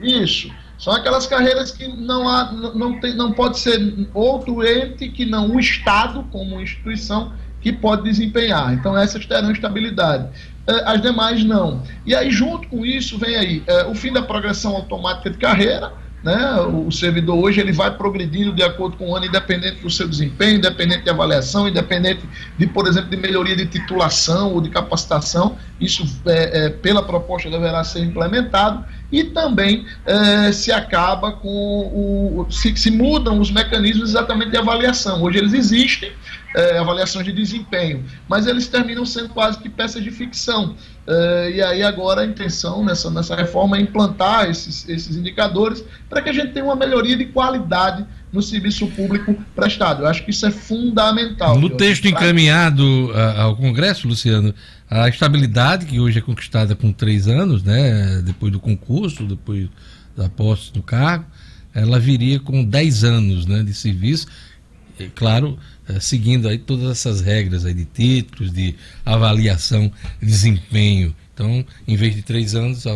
Isso. São aquelas carreiras que não, há, não, tem, não pode ser outro ente que não o Estado, como instituição, que pode desempenhar. Então, essas terão estabilidade. Eh, as demais não. E aí, junto com isso, vem aí eh, o fim da progressão automática de carreira, né? O servidor hoje ele vai progredindo de acordo com o ano, independente do seu desempenho, independente de avaliação, independente de, por exemplo, de melhoria de titulação ou de capacitação. Isso, é, é, pela proposta, deverá ser implementado. E também é, se acaba com o. Se, se mudam os mecanismos exatamente de avaliação. Hoje eles existem, é, avaliações de desempenho, mas eles terminam sendo quase que peças de ficção. É, e aí agora a intenção nessa, nessa reforma é implantar esses, esses indicadores para que a gente tenha uma melhoria de qualidade no serviço público prestado. Eu acho que isso é fundamental. No texto encaminhado ao Congresso, Luciano, a estabilidade que hoje é conquistada com três anos, né, depois do concurso, depois da posse do cargo, ela viria com dez anos né, de serviço, é, claro, é, seguindo aí todas essas regras aí de títulos, de avaliação, de desempenho. Então, em vez de três anos, a,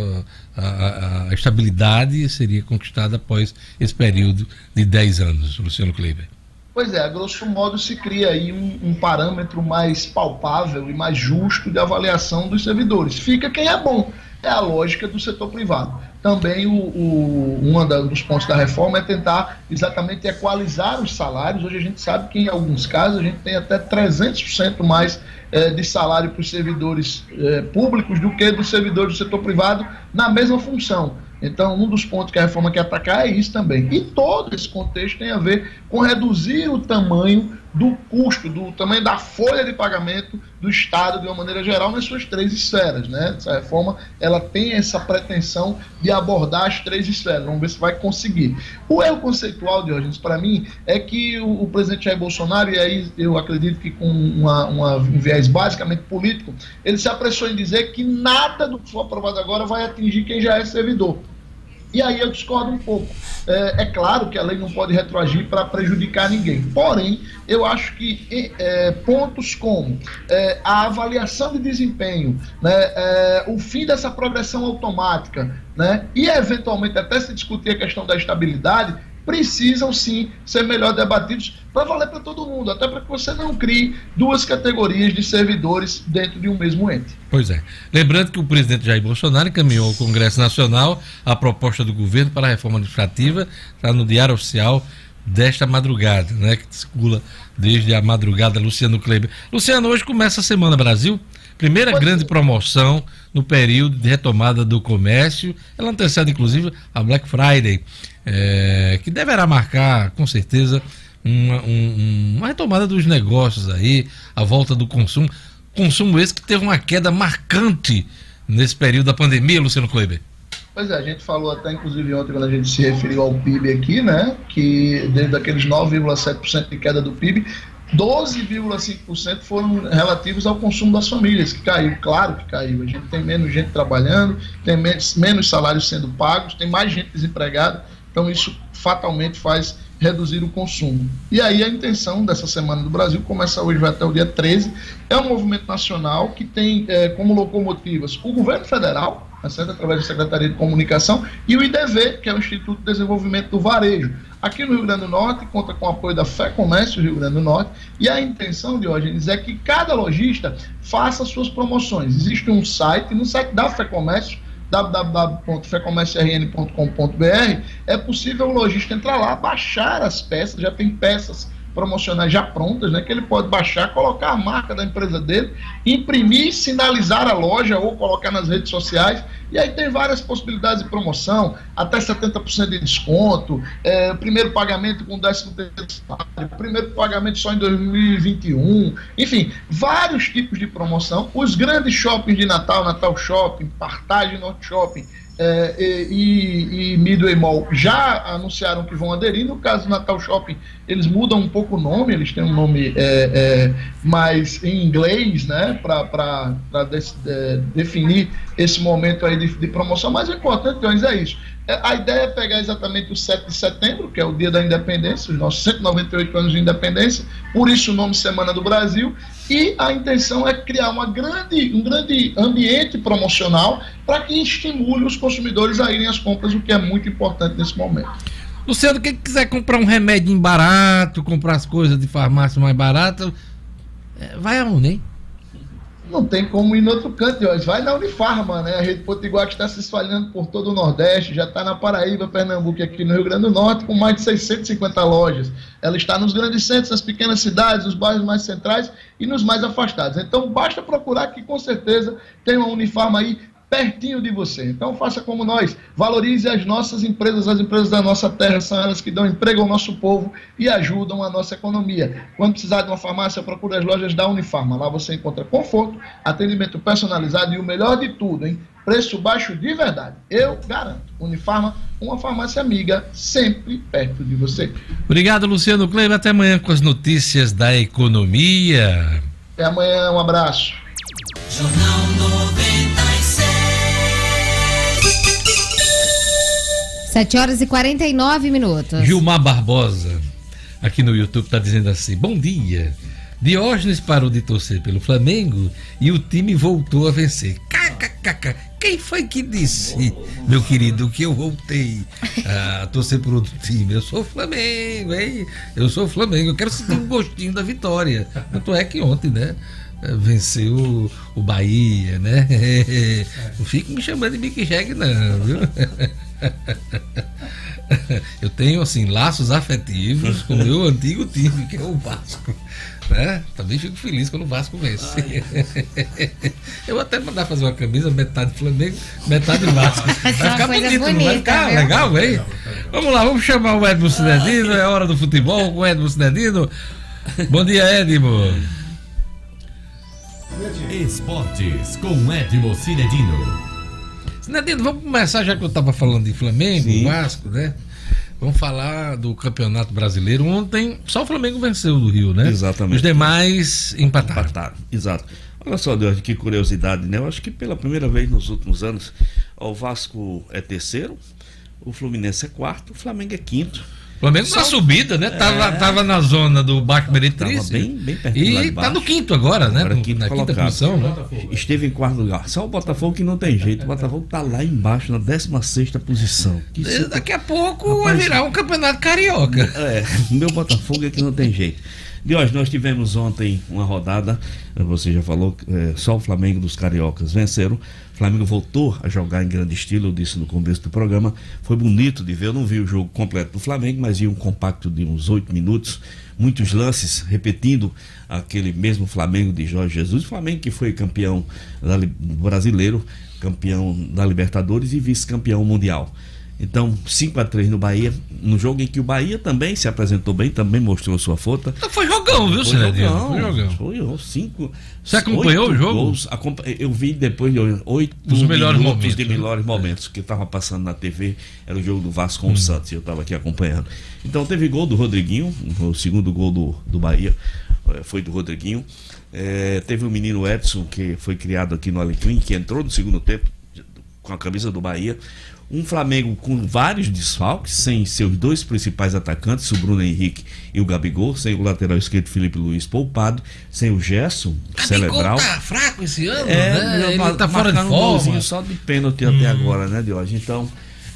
a, a estabilidade seria conquistada após esse período de dez anos, Luciano Kleber. Pois é, a grosso modo se cria aí um, um, parâmetro mais palpável e mais justo de avaliação dos servidores. Fica quem é bom. É a lógica do setor privado. Também o, o, um dos pontos da reforma é tentar exatamente equalizar os salários. Hoje a gente sabe que em alguns casos a gente tem até 300% mais é, de salário para os servidores é, públicos do que dos servidores do setor privado na mesma função. Então, um dos pontos que a reforma quer atacar é isso também. E todo esse contexto tem a ver com reduzir o tamanho do custo, do tamanho da folha de pagamento do Estado de uma maneira geral nas suas três esferas. Né? Essa reforma ela tem essa pretensão de abordar as três esferas. Vamos ver se vai conseguir. O erro conceitual, Diógenes, para mim, é que o, o, presidente Jair Bolsonaro, e aí eu acredito que com uma, uma, um viés basicamente político, ele se apressou em dizer que nada do que for aprovado agora vai atingir quem já é servidor. E aí eu discordo um pouco. É, é claro que a lei não pode retroagir para prejudicar ninguém. Porém, eu acho que é, pontos como é, a avaliação de desempenho, né, é, o fim dessa progressão automática, né, e eventualmente até se discutir a questão da estabilidade, precisam sim ser melhor debatidos para valer para todo mundo, até para que você não crie duas categorias de servidores dentro de um mesmo ente. Pois é. Lembrando que o presidente Jair Bolsonaro encaminhou ao Congresso Nacional a proposta do governo para a reforma administrativa, está no Diário Oficial desta madrugada, né, que circula desde a madrugada, Luciano Kleber. Luciano, hoje começa a Semana Brasil, primeira Pode grande ser. promoção no período de retomada do comércio, ela antecede inclusive a Black Friday é, que deverá marcar, com certeza, uma, um, uma retomada dos negócios aí, a volta do consumo. Consumo esse que teve uma queda marcante nesse período da pandemia, Luciano Kleber. Pois é, a gente falou até, inclusive, ontem, quando a gente se referiu ao PIB aqui, né? Que desde aqueles 9,7% de queda do PIB, 12,5% foram relativos ao consumo das famílias, que caiu, claro que caiu. A gente tem menos gente trabalhando, tem menos, menos salários sendo pagos, tem mais gente desempregada. Então, isso fatalmente faz reduzir o consumo. E aí a intenção dessa Semana do Brasil começa hoje, vai até o dia 13, é um movimento nacional que tem é, como locomotivas o governo federal, tá certo? através da Secretaria de Comunicação, e o IDV, que é o Instituto de Desenvolvimento do Varejo. Aqui no Rio Grande do Norte, conta com o apoio da Fé Comércio Rio Grande do Norte, e a intenção, Diógenes, é que cada lojista faça suas promoções. Existe um site, no site da Fé Comércio, www.fecomérciorn.com.br, é possível o lojista entrar lá, baixar as peças, já tem peças promocionais já prontas, né, que ele pode baixar, colocar a marca da empresa dele, imprimir, sinalizar a loja ou colocar nas redes sociais. E aí tem várias possibilidades de promoção, até 70% de desconto, é, primeiro pagamento com 13 salário, primeiro pagamento só em 2021, enfim, vários tipos de promoção. Os grandes shoppings de Natal, Natal Shopping, Partage Norte Shopping, é, e, e Midway Mall já anunciaram que vão aderir. No caso do Natal Shopping, eles mudam um pouco o nome, eles têm um nome é, é, mais em inglês, né, para de, de, definir esse momento aí de, de promoção. Mas o importante, Jones, é isso. É, a ideia é pegar exatamente o 7 de setembro, que é o dia da independência, os nossos 198 anos de independência, por isso o nome Semana do Brasil, e a intenção é criar uma grande, um grande ambiente promocional para que estimule os consumidores a irem às compras, o que é muito importante nesse momento. Luciano, quem quiser comprar um remédio barato, comprar as coisas de farmácia mais baratas, é, vai aonde, hein? Não tem como ir no outro canto, ó. vai na Unifarma, né? A rede Potiguar que está se espalhando por todo o Nordeste, já está na Paraíba, Pernambuco e aqui no Rio Grande do Norte, com mais de 650 lojas. Ela está nos grandes centros, nas pequenas cidades, nos bairros mais centrais e nos mais afastados. Então basta procurar que com certeza tem uma Unifarma aí pertinho de você. Então faça como nós, valorize as nossas empresas, as empresas da nossa terra são elas que dão emprego ao nosso povo e ajudam a nossa economia. Quando precisar de uma farmácia, procure as lojas da Unifarma. Lá você encontra conforto, atendimento personalizado e o melhor de tudo, hein? Preço baixo de verdade. Eu garanto. Unifarma, uma farmácia amiga, sempre perto de você. Obrigado, Luciano Kleber. Até amanhã com as notícias da economia. Até amanhã, um abraço. Jornal 96. 7 horas e 49 minutos. Gilmar Barbosa, aqui no YouTube, está dizendo assim: Bom dia. Diógenes parou de torcer pelo Flamengo e o time voltou a vencer. KKKK. Quem foi que disse, meu querido, que eu voltei a torcer por outro time? Eu sou Flamengo, hein? Eu sou Flamengo. Eu quero sentir um gostinho da vitória. Tanto é que ontem, né? Venceu o Bahia, né? Não fique me chamando de Mick Jagger, não, viu? Eu tenho assim laços afetivos com o meu antigo time, que é o Vasco. Né? Também fico feliz quando o Vasco vence. Eu vou até mandar fazer uma camisa, metade Flamengo, metade Vasco. Vai ficar bonito, bonita, não vai ficar viu? legal, hein? Vamos lá, vamos chamar o Edmo Cinedino, é hora do futebol com o Edmo Cinedino. Bom dia, Edmo. Esportes com Edmo Cinedino. Nadine, vamos começar, já que eu estava falando de Flamengo, Sim. Vasco, né? Vamos falar do Campeonato Brasileiro. Ontem, só o Flamengo venceu do Rio, né? Exatamente. Os demais empataram. Empataram, exato. Olha só, Deus, que curiosidade, né? Eu acho que pela primeira vez nos últimos anos, o Vasco é terceiro, o Fluminense é quarto, o Flamengo é quinto. Flamengo na subida, né? Tava, é... tava na zona do Baixo Meretriz. bem, bem perto E tá no quinto agora, né? Agora, quinto na colocado. quinta posição, né? Esteve em quarto lugar. Só o Botafogo que não tem jeito. O Botafogo tá lá embaixo, na 16 posição. Que Daqui a pouco Rapaz, vai virar um campeonato carioca. É, meu Botafogo é que não tem jeito. De hoje, nós tivemos ontem uma rodada, você já falou, é, só o Flamengo dos Cariocas venceram. O Flamengo voltou a jogar em grande estilo, eu disse no começo do programa. Foi bonito de ver, eu não vi o jogo completo do Flamengo, mas vi um compacto de uns oito minutos, muitos lances, repetindo aquele mesmo Flamengo de Jorge Jesus. O Flamengo que foi campeão brasileiro, campeão da Libertadores e vice-campeão mundial. Então, 5 a 3 no Bahia, no jogo em que o Bahia também se apresentou bem, também mostrou sua força. Então foi jogão, viu, Cidadinho? Foi jogão. Foi cinco. Você acompanhou o jogo? Gols, eu vi depois de oito Os melhores momentos. de né? melhores momentos que estava passando na TV, era o jogo do Vasco com hum. o Santos, e eu estava aqui acompanhando. Então teve gol do Rodriguinho, o segundo gol do, do Bahia eh, foi do Rodriguinho. É, teve o menino Edson, que foi criado aqui no Alecrim, que entrou no segundo tempo com a camisa do Bahia. Um Flamengo com vários desfalques, sem seus dois principais atacantes, o Bruno Henrique e o Gabigol, sem o lateral esquerdo Felipe Luiz poupado, sem o Gerson. Cadê Celebral. tá fraco esse ano, É, né? Ele ma- tá fora de um forma. golzinho só de pênalti até agora, né, hoje. Então,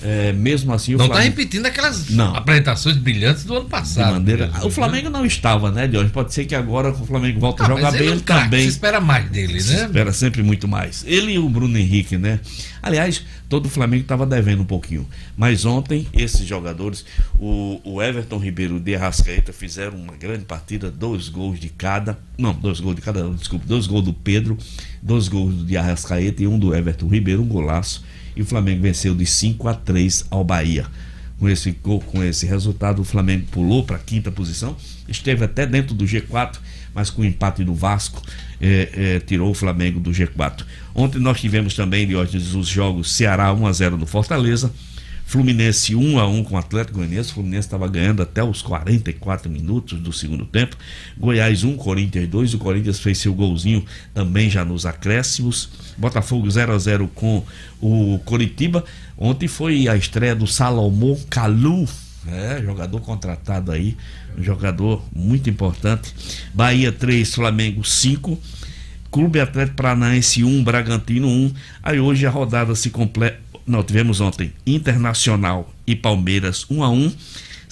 é, mesmo assim, o Não tá Flamengo. repetindo aquelas Não. apresentações brilhantes do ano de passado. maneira... mesmo, O Flamengo não estava, né, de hoje. Pode ser que agora o Flamengo volte a Ah, jogar mas bem, ele é um também. Se espera mais dele, Se né? espera sempre muito mais. Ele e o Bruno Henrique, né? Aliás, todo o Flamengo estava devendo um pouquinho. Mas ontem, esses jogadores, o, o Everton Ribeiro De Arrascaeta fizeram uma grande partida, dois gols de cada. Não, dois gols de cada, desculpa, dois gols do Pedro, dois gols do De Arrascaeta e um do Everton Ribeiro, um golaço. E o Flamengo venceu de 5 a 3 ao Bahia. Com esse, com esse resultado, o Flamengo pulou para a quinta posição, esteve até dentro do G4, mas com o empate do Vasco, eh, eh, tirou o Flamengo do G4. Ontem nós tivemos também, Diógenes, os jogos Ceará 1x0 no Fortaleza, Fluminense 1 a 1 com o Atlético Goianiense. O Fluminense estava ganhando até os 44 minutos do segundo tempo. Goiás 1, Corinthians 2. O Corinthians fez seu golzinho também já nos acréscimos. Botafogo 0 a 0 com o Coritiba. Ontem foi a estreia do Salomão Calu, é, jogador contratado aí, um jogador muito importante. Bahia 3, Flamengo 5. Clube Atlético Paranaense 1, Bragantino 1. Aí hoje a rodada se completa. Não, tivemos ontem Internacional e Palmeiras 1 a 1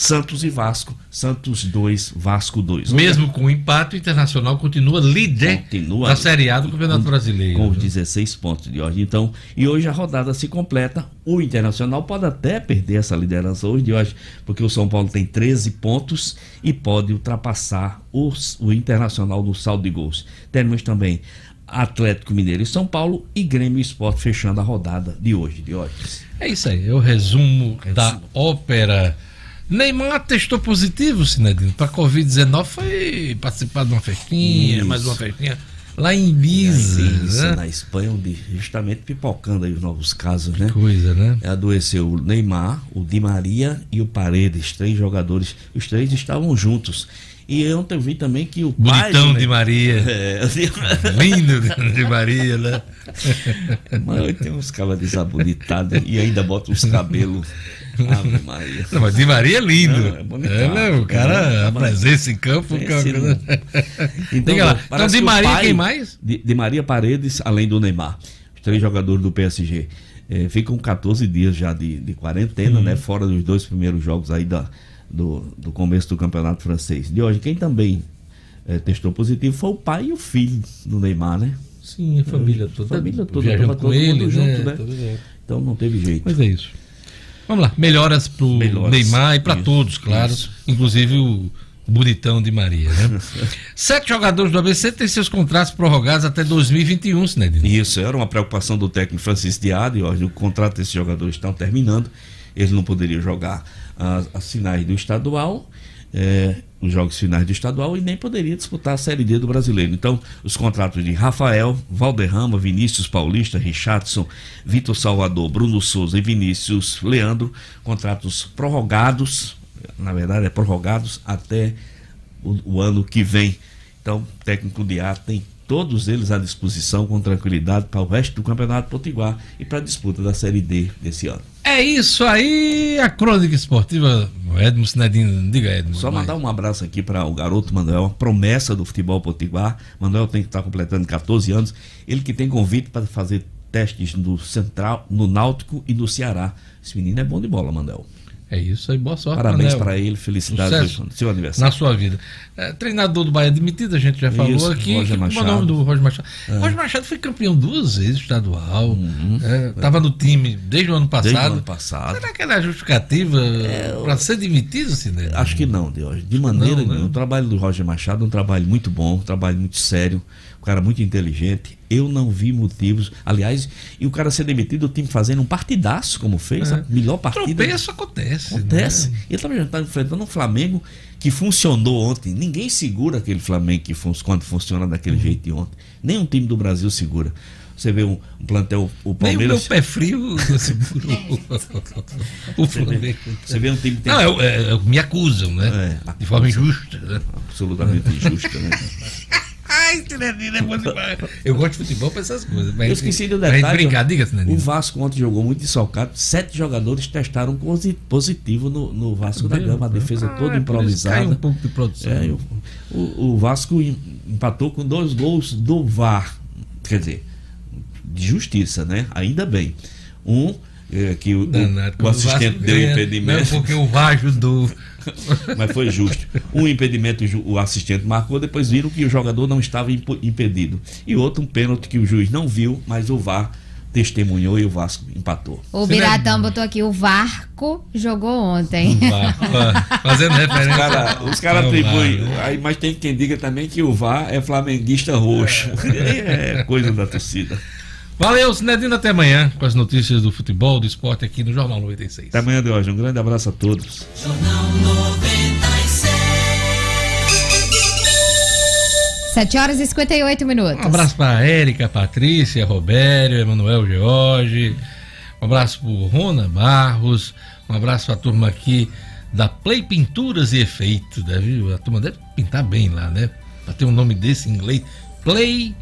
Santos e Vasco, Santos 2, Vasco 2. Mesmo com o empate, o Internacional continua líder Continua da Série A do Campeonato Brasileiro. com os né? 16 pontos de hoje. Então, e hoje a rodada se completa. O Internacional pode até perder essa liderança hoje de hoje, porque o São Paulo tem 13 pontos e pode ultrapassar os, o Internacional no saldo de gols. Temos também Atlético Mineiro e São Paulo e Grêmio e Sport fechando a rodada de hoje, de hoje. É isso aí, é o resumo, da ópera. Neymar testou positivo, Sinedino, para Covid-19, foi participar de uma festinha, Isso. mais uma festinha, lá em Ibiza, né? na Espanha, onde justamente pipocando aí os novos casos, né? Coisa, né? adoeceu o Neymar, o Di Maria e o Paredes, três jogadores. Os três estavam juntos. E ontem eu vi também que o pai. Bonitão de Neymar- Maria. É, Lindo de Maria, né? mas tem uns caras desabonitados e ainda bota os cabelos. Ave Maria. Não, mas Di Maria é lindo. Não, é bonitão. É, né? O cara, É, a presença em campo. É não- coisa- Então, lá, então o Maria, pai quem mais? De, de Maria Paredes, além do Neymar. Os três jogadores do PSG. eh, ficam 14 dias já de, de quarentena, Uhum. né? Fora dos dois primeiros jogos aí da, do, do começo do campeonato francês. De hoje, quem também eh, testou positivo foi o pai e o filho do Neymar, né? Sim, a família toda. família toda, Viajando com todo ele, mundo junto, né? né? Tudo bem. Então não teve jeito. Mas é isso. Vamos lá, melhoras pro Melhoras. Neymar e para todos, claro. isso. Inclusive o bonitão de Maria, né? Sete jogadores do ABC têm seus contratos prorrogados até 2021, Sinedino. Isso, era uma preocupação do técnico Francisco. Hoje o contrato desses jogadores estão terminando. Eles não poderiam jogar as, as finais do estadual, eh, os jogos finais do estadual, e nem poderia disputar a Série D do brasileiro. Então, os contratos de Rafael, Valderrama, Vinícius Paulista, Richardson, Vitor Salvador, Bruno Souza e Vinícius Leandro, contratos prorrogados, na verdade, é prorrogados até o, o ano que vem. Então, o técnico de A tem todos eles à disposição com tranquilidade para o resto do Campeonato Potiguar e para a disputa da Série D desse ano. É isso aí, a crônica esportiva. Edmo Sinedino, diga Edmo. Só mandar um abraço aqui para o garoto Manuel, a promessa do futebol potiguar. Manuel tem que estar completando 14 anos. Ele que tem convite para fazer testes no Central, no Náutico e no Ceará. Esse menino é bom de bola, Manuel. É isso aí, boa sorte. Parabéns para ele, felicidades Sucesso no seu aniversário. na sua vida. É, treinador do Bahia demitido, a gente já falou Isso, aqui. Roger que- como é o Machado. nome do Roger Machado? Roger Machado foi campeão duas vezes estadual. Estava no time desde o ano passado. Uhum. Desde o ano passado. Será que era justificativa para ser demitido, Cindy? Acho que não, Deus. De maneira Não, né? nenhuma. O trabalho do Roger Machado é um trabalho muito bom, um trabalho muito sério, um cara muito inteligente. Eu não vi motivos. Aliás, e o cara ser demitido, o time fazendo um partidaço, como fez, a melhor partida. Tropeço acontece. Acontece. né? Ele estava tá enfrentando um Flamengo que funcionou ontem. Ninguém segura aquele Flamengo que fun quando funciona daquele Uhum. jeito de ontem. Nenhum time do Brasil segura. Você vê um, um plantel, o Nem o meu Palmeiras. pé frio segurou o Flamengo. Você vê um time que tem Não, eu, é, me acusam, né? É, De forma injusta. Né? absolutamente injusta, né? Eu gosto de futebol pra essas coisas. mas- Eu esqueci gente detalhe. brincar, diga, O Sinedino. Vasco ontem jogou muito desfalcado. Sete jogadores testaram posi- positivo no, no Vasco da Gama. A defesa Ah, toda é por isso que Cai um improvisada. pouco de produção. É, o, o- o Vasco em- empatou com dois gols do VAR. Quer dizer, de justiça, né? Ainda bem. Um, é, que o, o- Danado, o assistente Vasco deu ganha, impedimento. Não, porque o VAR ajudou. mas foi justo. Um impedimento o assistente marcou, depois viram que o jogador não estava impo- impedido. E outro, um pênalti que o juiz não viu, mas o VAR testemunhou e o Vasco empatou. O. Biratão botou aqui, o Varco jogou ontem. VAR, VAR, Fazendo referência. Os caras os cara ao atribuem, né? aí, mas tem quem diga também que o VAR é flamenguista roxo. É, coisa da torcida. Valeu, Sinedino, até amanhã com as notícias do futebol, do esporte aqui no Jornal 96. Até amanhã de hoje. Um grande abraço a todos. Jornal 96. 7 horas e 58 minutos. Um abraço para Érica, Patrícia, Robério, Emanuel George. Um abraço para Rona Barros. Um abraço para a turma aqui da Play Pinturas e Efeitos. Deve, a turma deve pintar bem lá, né? Para ter um nome desse em inglês. Play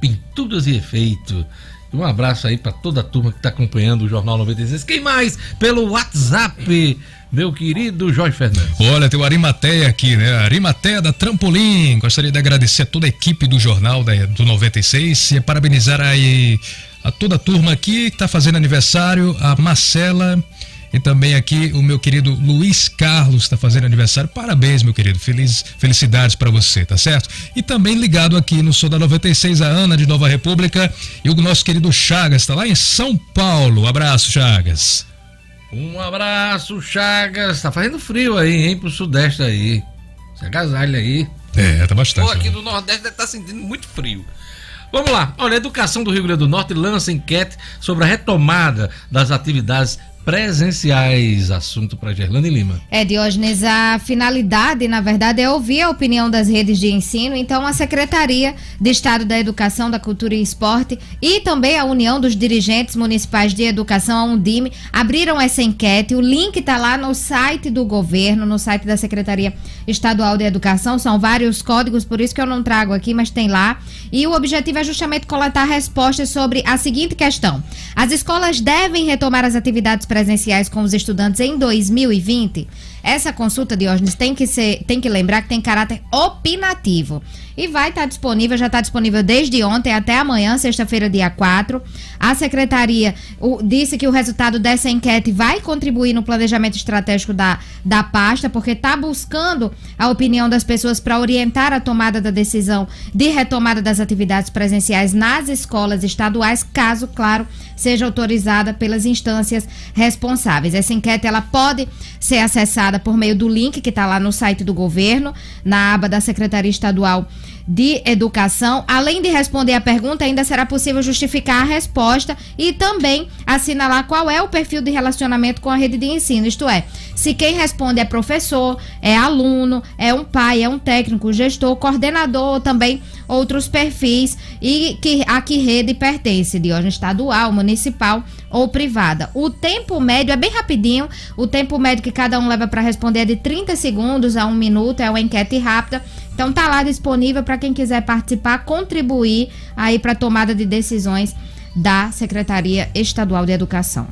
Pinturas e Efeitos. Um abraço aí para toda a turma que está acompanhando o Jornal 96. Quem mais? Pelo WhatsApp, meu querido Jorge Fernandes. Olha, tem o Arimateia aqui, né? Arimateia da Trampolim. Gostaria de agradecer a toda a equipe do jornal da, do 96 e parabenizar aí a toda a turma aqui que está fazendo aniversário, a Marcela e também aqui o meu querido Luiz Carlos está fazendo aniversário. Parabéns, meu querido. Feliz, felicidades para você, tá certo? E também ligado aqui no Sou da 96, a Ana de Nova República e o nosso querido Chagas, está lá em São Paulo. Abraço, Chagas. Um abraço, Chagas. Tá fazendo frio aí, hein, pro sudeste aí. Se agasalha aí. É, tá bastante. Pô, aqui do Nordeste deve estar sentindo muito frio. Vamos lá. Olha, a Educação do Rio Grande do Norte lança enquete sobre a retomada das atividades presenciais. Assunto para Gerlane Lima. É, Diógenes, a finalidade, na verdade, é ouvir a opinião das redes de ensino. Então, a Secretaria de Estado da Educação, da Cultura e Esporte e também a União dos Dirigentes Municipais de Educação, a Undime, abriram essa enquete. O link está lá no site do governo, no site da Secretaria Estadual de Educação. São vários códigos, por isso que eu não trago aqui, mas tem lá. E o objetivo é justamente coletar respostas sobre a seguinte questão: As escolas devem retomar as atividades presenciais com os estudantes em 2020? Essa consulta, Diógenes, tem que ser, tem que lembrar que tem caráter opinativo. E vai estar disponível, já está disponível desde ontem até amanhã, sexta-feira, dia 4. A secretaria o- disse que o resultado dessa enquete vai contribuir no planejamento estratégico da, da pasta, porque está buscando a opinião das pessoas para orientar a tomada da decisão de retomada das atividades presenciais nas escolas estaduais, caso, claro, seja autorizada pelas instâncias responsáveis. Essa enquete ela pode ser acessada por meio do link que está lá no site do governo, na aba da Secretaria Estadual de Educação. Além de responder a pergunta, ainda será possível justificar a resposta e também assinalar qual é o perfil de relacionamento com a rede de ensino. Isto é, se quem responde é professor, é aluno, é um pai, é um técnico, gestor, coordenador também outros perfis e que a que rede pertence, de ordem estadual, municipal ou privada. O tempo médio é bem rapidinho, o tempo médio que cada um leva para responder é de 30 segundos a um minuto, é uma enquete rápida. Então tá lá disponível para quem quiser participar, contribuir aí para a tomada de decisões da Secretaria Estadual de Educação.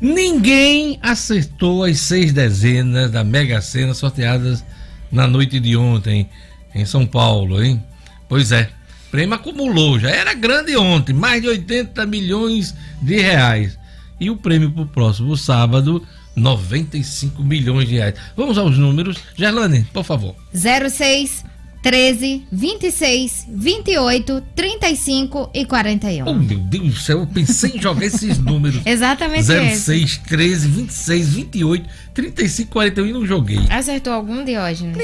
Ninguém acertou as seis dezenas da Mega Sena sorteadas na noite de ontem em São Paulo, hein? Pois é, o prêmio acumulou, já era grande ontem, mais de 80 milhões de reais. E o prêmio para o próximo sábado, 95 milhões de reais. Vamos aos números. Gerlane, por favor. 06 13 26 28 35 e 41. Oh, meu Deus do céu, eu pensei em jogar esses números. Exatamente esse. 06, 13, 26, 28, 35, 41 e não joguei. Acertou algum, Diógenes?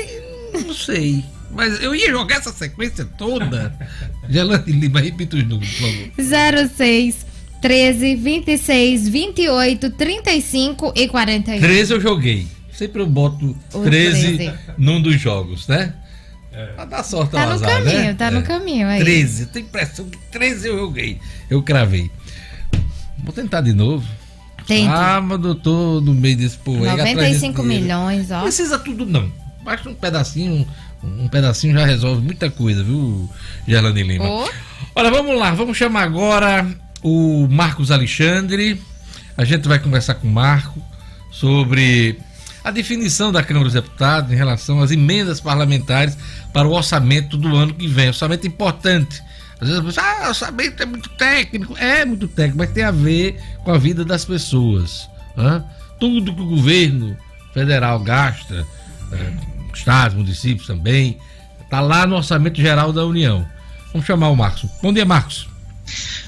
Não sei. Mas eu ia jogar essa sequência toda. Gelane Lima, repita os números, por favor. 06 13 26 28 35 e 41. 13 eu joguei. Sempre eu boto O 13, 13. num dos jogos, né? Pra dar sorte Tá ao no azar, caminho, né? tá no caminho aí. 13, eu tenho impressão que 13 eu joguei. Eu cravei. Vou tentar de novo. Tente. Sábado, eu tô no meio desse povo aí. atrás desse 95 dinheiro. milhões, ó. Não precisa tudo não. Basta um pedacinho, Um pedacinho já resolve muita coisa, viu, Gerlane Lima? Ô. Olha, vamos lá, vamos chamar agora o Marcos Alexandre. A gente vai conversar com o Marco sobre a definição da Câmara dos Deputados em relação às emendas parlamentares para o orçamento do ano que vem. Orçamento importante. Às vezes você ah, orçamento é muito técnico. É muito técnico, mas tem a ver com a vida das pessoas. Tudo que o governo federal gasta, eh, estados, municípios também, está lá no orçamento geral da União. Vamos chamar o Marcos. Bom dia, Marcos.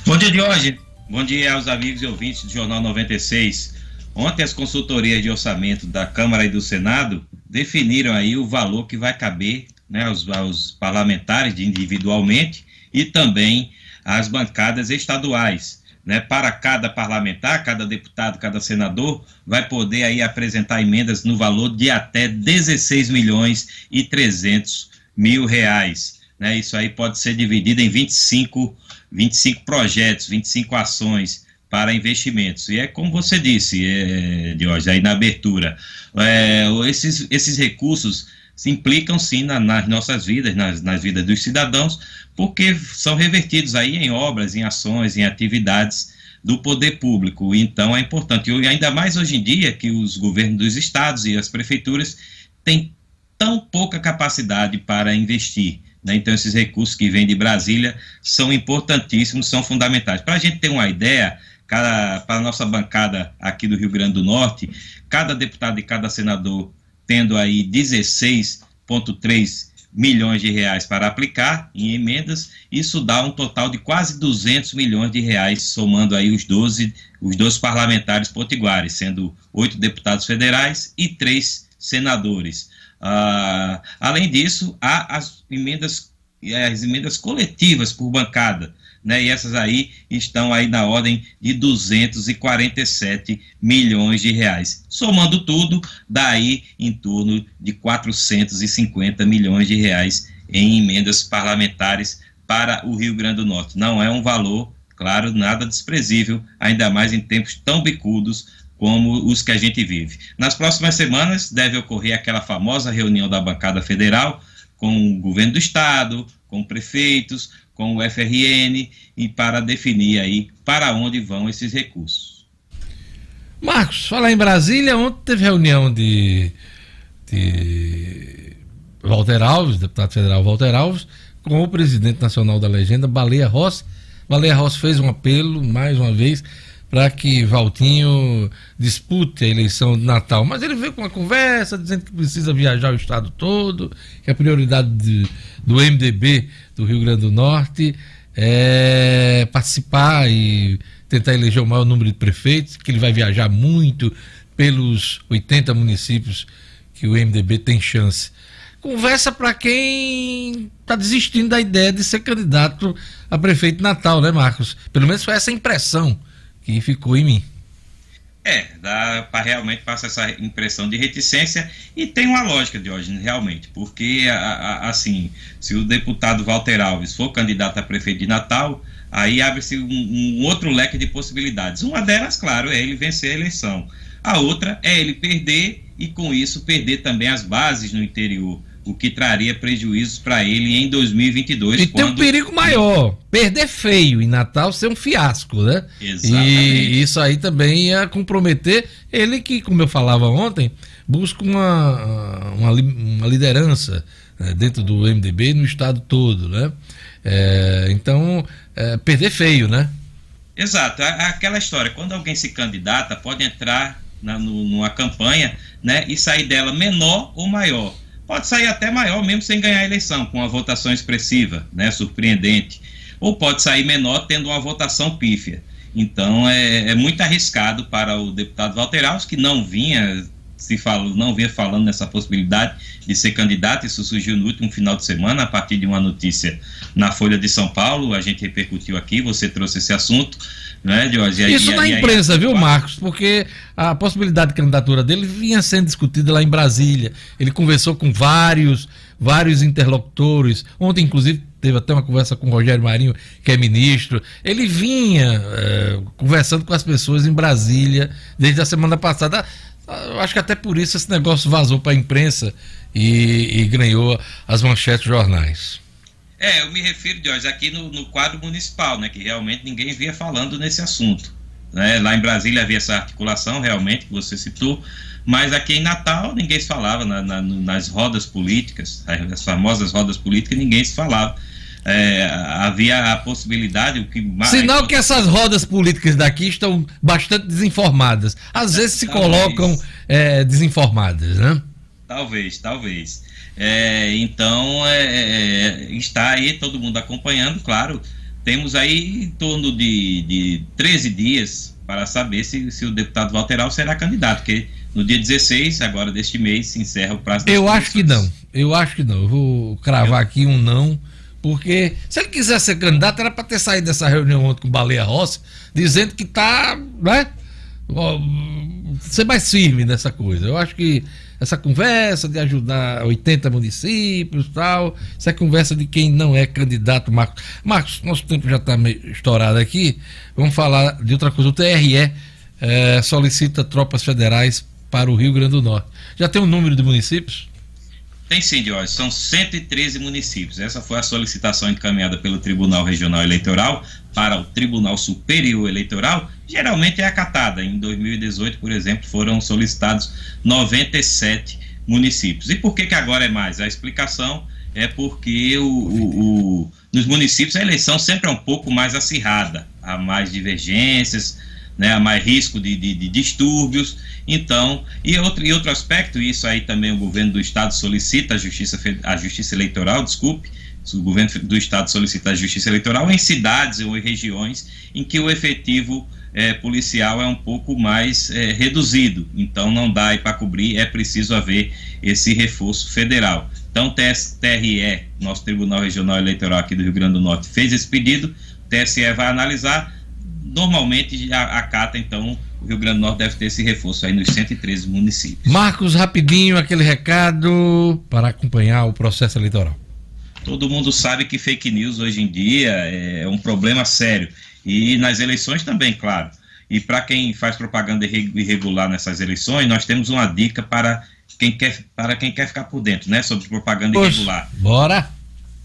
Bom dia, Jorge. Bom dia aos amigos e ouvintes do Jornal 96. Ontem as consultorias de orçamento da Câmara e do Senado definiram aí o valor que vai caber né, aos, aos parlamentares individualmente e também às bancadas estaduais. Né, para cada parlamentar, cada deputado, cada senador vai poder aí apresentar emendas no valor de até 16 milhões e 300 mil reais. Né, isso aí pode ser dividido em 25, 25 projetos, 25 ações para investimentos. E é como você disse, é, Diógenes, aí na abertura, é, esses, esses recursos se implicam sim na- nas nossas vidas, nas, nas vidas dos cidadãos, porque são revertidos aí em obras, em ações, em atividades do poder público. Então é importante, e ainda mais hoje em dia que os governos dos estados e as prefeituras têm tão pouca capacidade para investir. Né? Então, esses recursos que vêm de Brasília são importantíssimos, são fundamentais. Para a gente ter uma ideia, para a nossa bancada aqui do Rio Grande do Norte, cada deputado e cada senador tendo aí 16,3 milhões de reais para aplicar em emendas, isso dá um total de quase 200 milhões de reais, somando aí os 12, os 12 parlamentares potiguares, sendo oito deputados federais e três senadores. Ah, além disso, há as emendas, as emendas coletivas por bancada, né? E essas aí estão aí na ordem de 247 milhões de reais. Somando tudo, dá aí em torno de 450 milhões de reais em emendas parlamentares para o Rio Grande do Norte. Não é um valor, claro, nada desprezível, ainda mais em tempos tão bicudos como os que a gente vive. Nas próximas semanas deve ocorrer aquela famosa reunião da bancada federal com o governo do estado, com prefeitos, com o FRN e para definir aí para onde vão esses recursos. Marcos, falar em Brasília, ontem teve reunião de, de Walter Alves, deputado federal Walter Alves, com o presidente nacional da legenda, Baleia Rossi. Baleia Rossi fez um apelo, mais uma vez, para que Valtinho dispute a eleição de Natal. Mas ele veio com uma conversa dizendo que precisa viajar o estado todo, que a prioridade de- do MDB do Rio Grande do Norte é participar e tentar eleger o maior número de prefeitos, que ele vai viajar muito pelos 80 municípios que o MDB tem chance. Conversa para quem está desistindo da ideia de ser candidato a prefeito de Natal, né, Marcos? Pelo menos foi essa impressão que ficou em mim. É, dá para realmente passar essa impressão de reticência e tem uma lógica, Diógenes, realmente, porque, a- a- assim, se o deputado Walter Alves for candidato a prefeito de Natal, aí abre-se um, um outro leque de possibilidades. Uma delas, claro, é ele vencer a eleição. A outra é ele perder e, com isso, perder também as bases no interior, o que traria prejuízos para ele em 2022. E tem um perigo maior, perder feio em Natal ser um fiasco, né? Exatamente. E isso aí também ia comprometer ele que, como eu falava ontem, busca uma, uma, uma liderança né, dentro do MDB no estado todo, né? É, então, é, perder feio, né? Exato, aquela história, quando alguém se candidata, pode entrar na, no- numa campanha né, e sair dela menor ou maior. Pode sair até maior mesmo sem ganhar a eleição, com uma votação expressiva, né, surpreendente. Ou pode sair menor tendo uma votação pífia. Então é, é muito arriscado para o deputado Walter Alves, que não vinha se falou, não vinha falando nessa possibilidade de ser candidato, isso surgiu no último final de semana, a partir de uma notícia na Folha de São Paulo, a gente repercutiu aqui, você trouxe esse assunto, né, Jorge? Aí- Isso na aí- imprensa, viu, Marcos? Porque a possibilidade de candidatura dele vinha sendo discutida lá em Brasília. Ele conversou com vários, vários interlocutores. Ontem, inclusive, teve até uma conversa com o Rogério Marinho, que é ministro. Ele vinha eh, conversando com as pessoas em Brasília desde a semana passada. Eu acho que até por isso esse negócio vazou para a imprensa e, e, ganhou as manchetes jornais. É, eu me refiro, Jorge, aqui no, no, quadro municipal, né, que realmente ninguém via falando nesse assunto. Né? Lá em Brasília havia essa articulação, realmente, que você citou, mas aqui em Natal ninguém se falava, na, na, nas rodas políticas, as famosas rodas políticas, ninguém se falava. É, havia a possibilidade, o que mais. Sinal que essas rodas políticas daqui estão bastante desinformadas. Às vezes se talvez, colocam é, desinformadas, né? Talvez, talvez. É, então, é, é, está aí todo mundo acompanhando, claro. Temos aí em torno de, de 13 dias para saber se, se o deputado Walteral será candidato, porque no dia 16, agora deste mês, se encerra o prazo Eu acho que não. Eu acho que não. Eu vou cravar Eu... aqui um não porque se ele quiser ser candidato, era para ter saído dessa reunião ontem com o Baleia Rossi, dizendo que está, né? Ser mais firme nessa coisa. Eu acho que essa conversa de ajudar 80 municípios tal, essa conversa de quem não é candidato, Marcos. Marcos, nosso tempo já está estourado aqui. Vamos falar de outra coisa. O TRE é, eh, solicita tropas federais para o Rio Grande do Norte. Já tem um número de municípios? Tem sim, Diógenes, são 113 municípios. Essa foi a solicitação encaminhada pelo Tribunal Regional Eleitoral para o Tribunal Superior Eleitoral. Geralmente é acatada. Em 2018, por exemplo, foram solicitados 97 municípios. E por que, que agora é mais? A explicação é porque o, o, o, nos municípios a eleição sempre é um pouco mais acirrada, há mais divergências, né, há mais risco de, de, de distúrbios então, e outro, e outro aspecto, isso aí também o governo do Estado solicita a Justiça, a justiça Eleitoral, desculpe, o governo do Estado solicita a Justiça Eleitoral em cidades ou em regiões em que o efetivo é, policial é um pouco mais é, reduzido. Então, não dá para cobrir, é preciso haver esse reforço federal. Então, o TRE, nosso Tribunal Regional Eleitoral aqui do Rio Grande do Norte, fez esse pedido, o TSE vai analisar, normalmente acata, então, o Rio Grande do Norte deve ter esse reforço aí nos 113 municípios. Marcos, rapidinho, aquele recado para acompanhar o processo eleitoral. Todo mundo sabe que fake news hoje em dia é um problema sério. E nas eleições também, claro. E para quem faz propaganda irregular nessas eleições, nós temos uma dica para quem quer, para quem quer ficar por dentro, né? Sobre propaganda Poxa, irregular. Bora!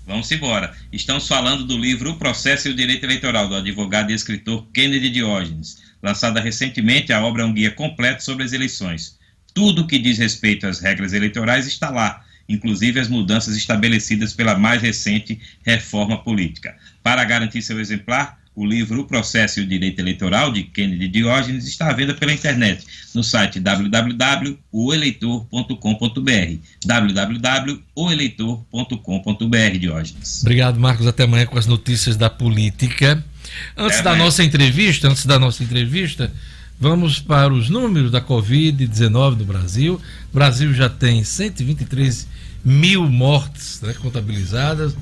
Vamos embora. Estamos falando do livro O Processo e o Direito Eleitoral, do advogado e escritor Kennedy Diógenes. Lançada recentemente, a obra é um guia completo sobre as eleições. Tudo que diz respeito às regras eleitorais está lá, inclusive as mudanças estabelecidas pela mais recente reforma política. Para garantir seu exemplar, o livro O Processo e o Direito Eleitoral, de Kennedy Diógenes, está à venda pela internet no site www.oeleitor.com.br www.oeleitor.com.br, Diógenes. Obrigado, Marcos. Até amanhã com as notícias da política. Antes da nossa entrevista, antes da nossa entrevista, vamos para os números da Covid-19 no Brasil. O Brasil já tem 123 mil mortes né, contabilizadas.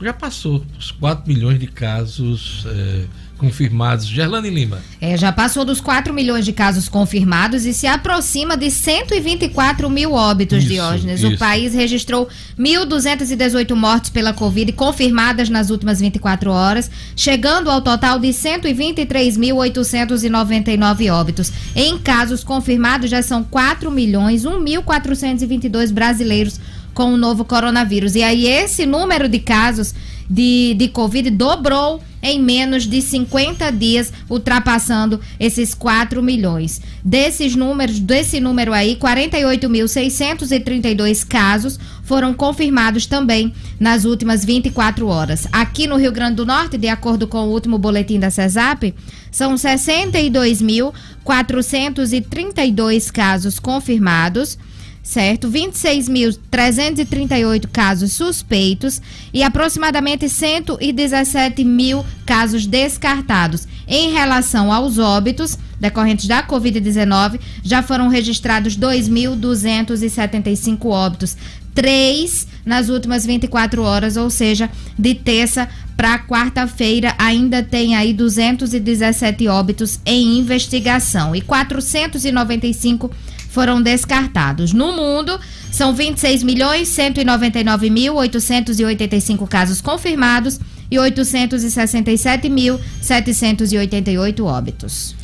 Já passou os 4 milhões de casos. É, confirmados. Gerlane Lima. É, já passou dos 4 milhões de casos confirmados e se aproxima de 124 mil óbitos, isso, Diógenes. Isso. O país registrou 1.218 mortes pela Covid confirmadas nas últimas 24 horas, chegando ao total de 123.899 óbitos. Em casos confirmados, já são 4 milhões 1.422 brasileiros com o novo coronavírus. E aí, esse número de casos de, de Covid dobrou em menos de 50 dias, ultrapassando esses 4 milhões. Desses números, desse número aí, 48.632 casos foram confirmados também nas últimas 24 horas. Aqui no Rio Grande do Norte, de acordo com o último boletim da CESAP, são 62.432 casos confirmados certo? 26.338 casos suspeitos e aproximadamente 117 mil casos descartados. Em relação aos óbitos decorrentes da Covid-19, já foram registrados 2.275 óbitos, três nas últimas 24 horas, ou seja, de terça para quarta-feira ainda tem aí 217 óbitos em investigação e 495 foram descartados. No mundo, são 26 milhões 199 mil 885 casos confirmados e 867 mil 788 óbitos.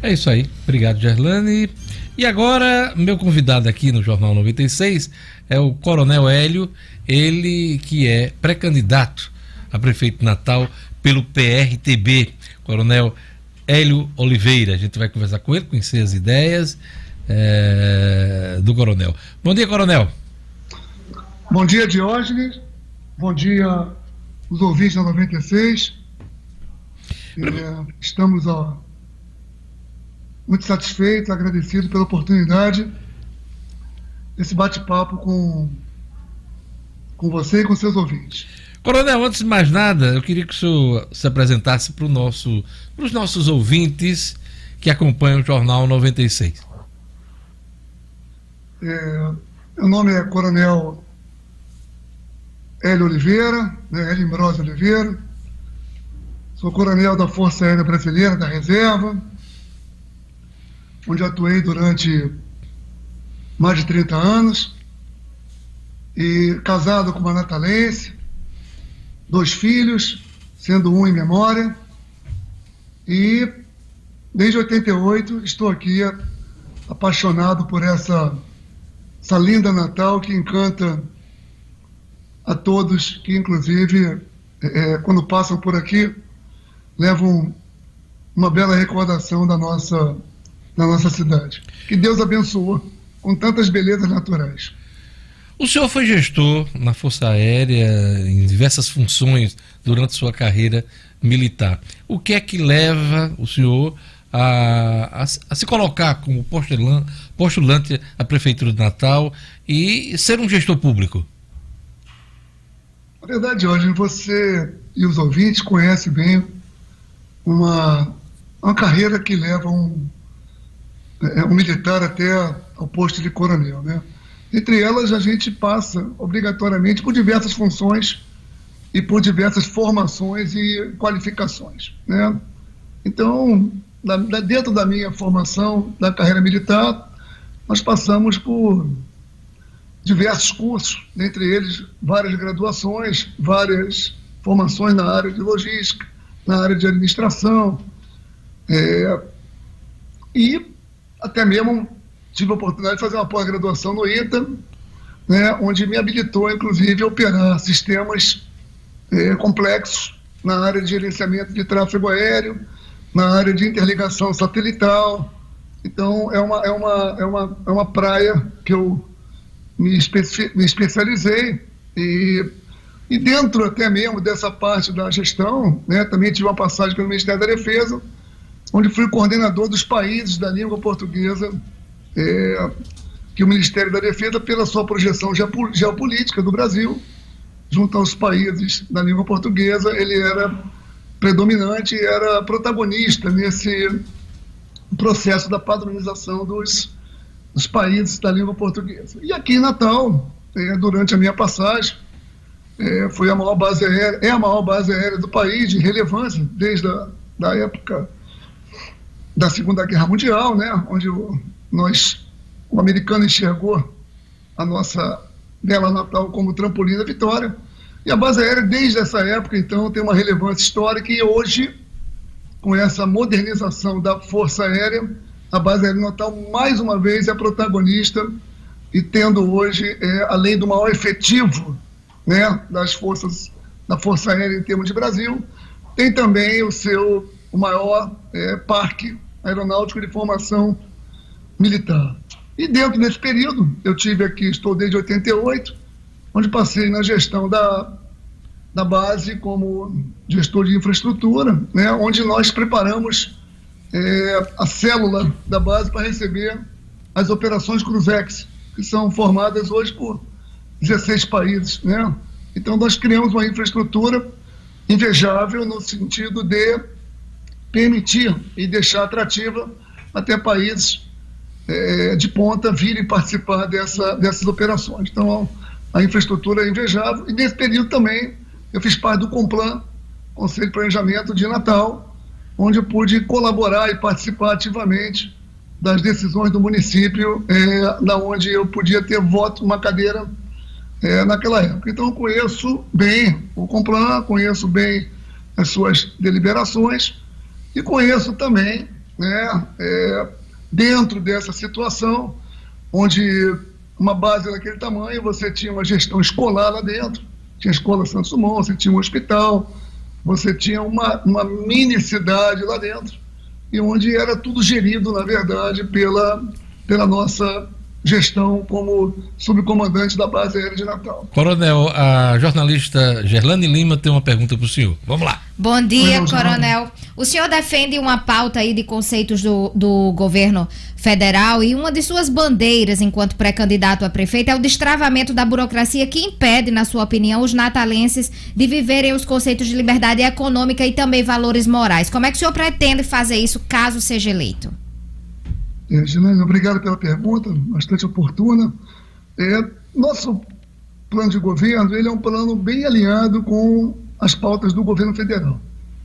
É isso aí. Obrigado, Gerlane. E agora, meu convidado aqui no Jornal 96 é o Coronel Hélio, ele que é pré-candidato a prefeito Natal pelo PRTB. Coronel Hélio Oliveira. A gente vai conversar com ele, conhecer as ideias é, do Coronel. Bom dia, Coronel. Bom dia, Diógenes. Bom dia, os ouvintes da 96. É, estamos ó, muito satisfeitos, agradecidos pela oportunidade desse bate-papo com, com você e com seus ouvintes. Coronel, antes de mais nada, eu queria que o senhor se apresentasse para nosso, os nossos ouvintes que acompanham o Jornal 96. É, meu nome é Coronel Hélio Oliveira, né, Hélio Imbrose Oliveira. Sou coronel da Força Aérea Brasileira, da Reserva, onde atuei durante mais de 30 anos. E casado com uma natalense, dois filhos, sendo um em memória. E desde 88 estou aqui apaixonado por essa, essa linda Natal que encanta a todos que, inclusive, é, quando passam por aqui, levam uma bela recordação da nossa, da nossa cidade. Que Deus abençoou com tantas belezas naturais. O senhor foi gestor na Força Aérea em diversas funções durante sua carreira militar. O que é que leva o senhor a, a, a se colocar como postulante, à Prefeitura de Natal e ser um gestor público? Na verdade, hoje você e os ouvintes conhecem bem uma, uma carreira que leva um, é, um militar até ao posto de coronel, né? Entre elas, a gente passa obrigatoriamente por diversas funções e por diversas formações e qualificações. Né? Então, na, dentro da minha formação da carreira militar, nós passamos por diversos cursos, dentre eles várias graduações, várias formações na área de logística, na área de administração, é, e até mesmo tive a oportunidade de fazer uma pós-graduação no ITA, né, onde me habilitou, inclusive, a operar sistemas é, complexos na área de gerenciamento de tráfego aéreo, na área de interligação satelital. Então, é uma, é uma, é uma, é uma praia que eu me, especi me especializei e, e dentro até mesmo dessa parte da gestão, né, também tive uma passagem pelo Ministério da Defesa, onde fui coordenador dos países da língua portuguesa é, que o Ministério da Defesa, pela sua projeção geopolítica do Brasil, junto aos países da língua portuguesa, ele era predominante, era protagonista nesse processo da padronização dos, dos países da língua portuguesa. E aqui em Natal, é, durante a minha passagem, é, foi a maior base aérea, é a maior base aérea do país, de relevância, desde a da época da Segunda Guerra Mundial, né, onde o, nós, o americano enxergou a nossa bela Natal como trampolim da vitória. E a base aérea, desde essa época, então, tem uma relevância histórica e hoje, com essa modernização da Força Aérea, a base aérea Natal, mais uma vez, é protagonista e tendo hoje, é, além do maior efetivo né, das forças da Força Aérea em termos de Brasil, tem também o seu o maior é, parque aeronáutico de formação militar. E dentro desse período, eu tive aqui, estou desde 88, onde passei na gestão da, da base como gestor de infraestrutura, né, onde nós preparamos é, a célula da base para receber as operações Cruzex, que são formadas hoje por 16 países. Né? Então, nós criamos uma infraestrutura invejável no sentido de permitir e deixar atrativa até países é, de ponta virem participar dessa, dessas operações. Então, a infraestrutura é invejável. E nesse período também eu fiz parte do Complan, Conselho de Planejamento de Natal, onde eu pude colaborar e participar ativamente das decisões do município, é, onde eu podia ter voto, uma cadeira é, naquela época. Então, eu conheço bem o Complan, conheço bem as suas deliberações e conheço também né, é, dentro dessa situação, onde uma base daquele tamanho, você tinha uma gestão escolar lá dentro, tinha a escola Santos Dumont, você tinha um hospital, você tinha uma, uma mini cidade lá dentro, e onde era tudo gerido, na verdade, pela, pela nossa gestão como subcomandante da base aérea de Natal. Coronel, a jornalista Gerlane Lima tem uma pergunta para o senhor. Vamos lá. Bom dia, coronel. O senhor defende uma pauta aí de conceitos do, do governo federal e uma de suas bandeiras enquanto pré-candidato a prefeito é o destravamento da burocracia que impede, na sua opinião, os natalenses de viverem os conceitos de liberdade econômica e também valores morais. Como é que o senhor pretende fazer isso caso seja eleito? Gilene, obrigado pela pergunta, bastante oportuna. É, nosso plano de governo ele é um plano bem alinhado com as pautas do governo federal.